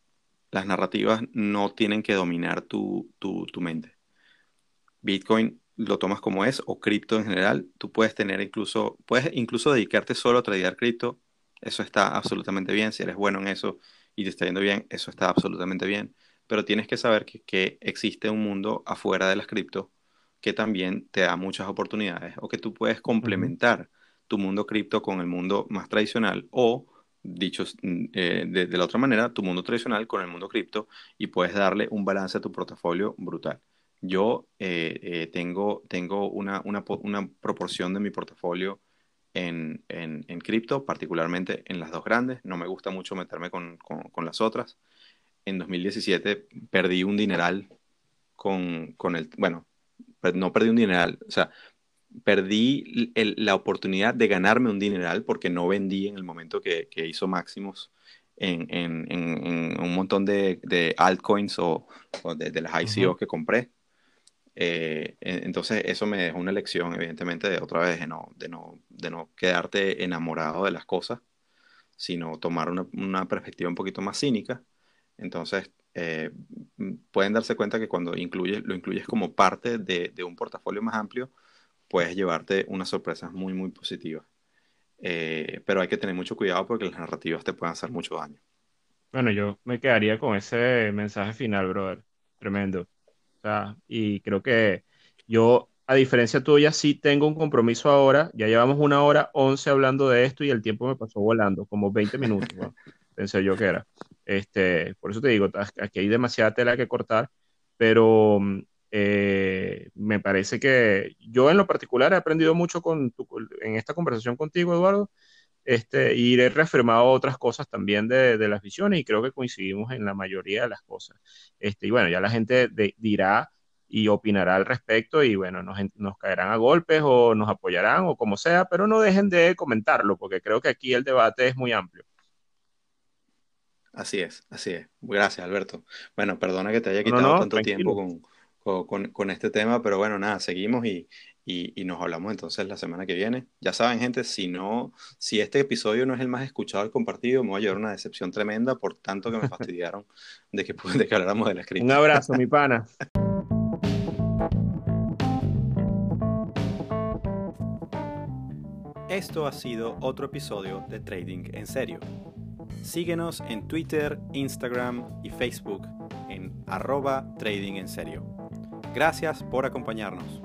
las narrativas no tienen que dominar tu, tu, tu mente. Bitcoin lo tomas como es o cripto en general, tú puedes tener incluso, puedes incluso dedicarte solo a tradear cripto, eso está absolutamente bien, si eres bueno en eso y te está yendo bien, eso está absolutamente bien, pero tienes que saber que, existe un mundo afuera de las cripto que también te da muchas oportunidades o que tú puedes complementar tu mundo cripto con el mundo más tradicional o dicho mm, eh, de, de, la otra manera, tu mundo tradicional con el mundo cripto y puedes darle un balance a tu portafolio brutal. Yo eh, eh, tengo, tengo una, una, una, proporción de mi portafolio en, en, en, cripto, particularmente en las dos grandes. No me gusta mucho meterme con, con, las otras. En 2017 perdí un dineral con, con el, bueno, no perdí un dineral, o sea, perdí la oportunidad de ganarme un dineral porque no vendí en el momento que, que hizo máximos en, en, en, un montón de, de altcoins o, de, de, las ICO que compré. Eh, entonces eso me dejó una lección, evidentemente, de otra vez, de no, de no, de no quedarte enamorado de las cosas, sino tomar una, una perspectiva un poquito más cínica. Entonces, eh, pueden darse cuenta que cuando incluyes, lo incluyes como parte de, de, un portafolio más amplio, puedes llevarte unas sorpresas muy, muy positivas. Eh, pero hay que tener mucho cuidado porque las narrativas te pueden hacer mucho daño. Bueno, yo me quedaría con ese mensaje final, brother. Tremendo y creo que yo, a diferencia tuya, sí tengo un compromiso ahora. Ya llevamos una hora once hablando de esto y el tiempo me pasó volando, como 20 minutos, pensé yo que era. Este, por eso te digo, aquí hay demasiada tela que cortar, pero eh, me parece que yo en lo particular he aprendido mucho con en esta conversación contigo, Eduardo, este, y he reafirmado otras cosas también de, de, las visiones y creo que coincidimos en la mayoría de las cosas. Este, y bueno, ya la gente dirá y opinará al respecto y bueno, nos, caerán a golpes o nos apoyarán o como sea, pero no dejen de comentarlo porque creo que aquí el debate es muy amplio. Así es, así es. Gracias, Alberto. Bueno, perdona que te haya quitado tanto tiempo con, con, con, este tema, pero bueno, nada, seguimos y, y, nos hablamos entonces la semana que viene. Ya saben, gente, si no, si este episodio no es el más escuchado y compartido, me voy a llevar una decepción tremenda por tanto que me fastidiaron de que, de que habláramos de la escritura. Un abrazo, mi pana. Esto ha sido otro episodio de Trading en Serio. Síguenos en Twitter, Instagram y Facebook en arroba Trading en Serio. Gracias por acompañarnos.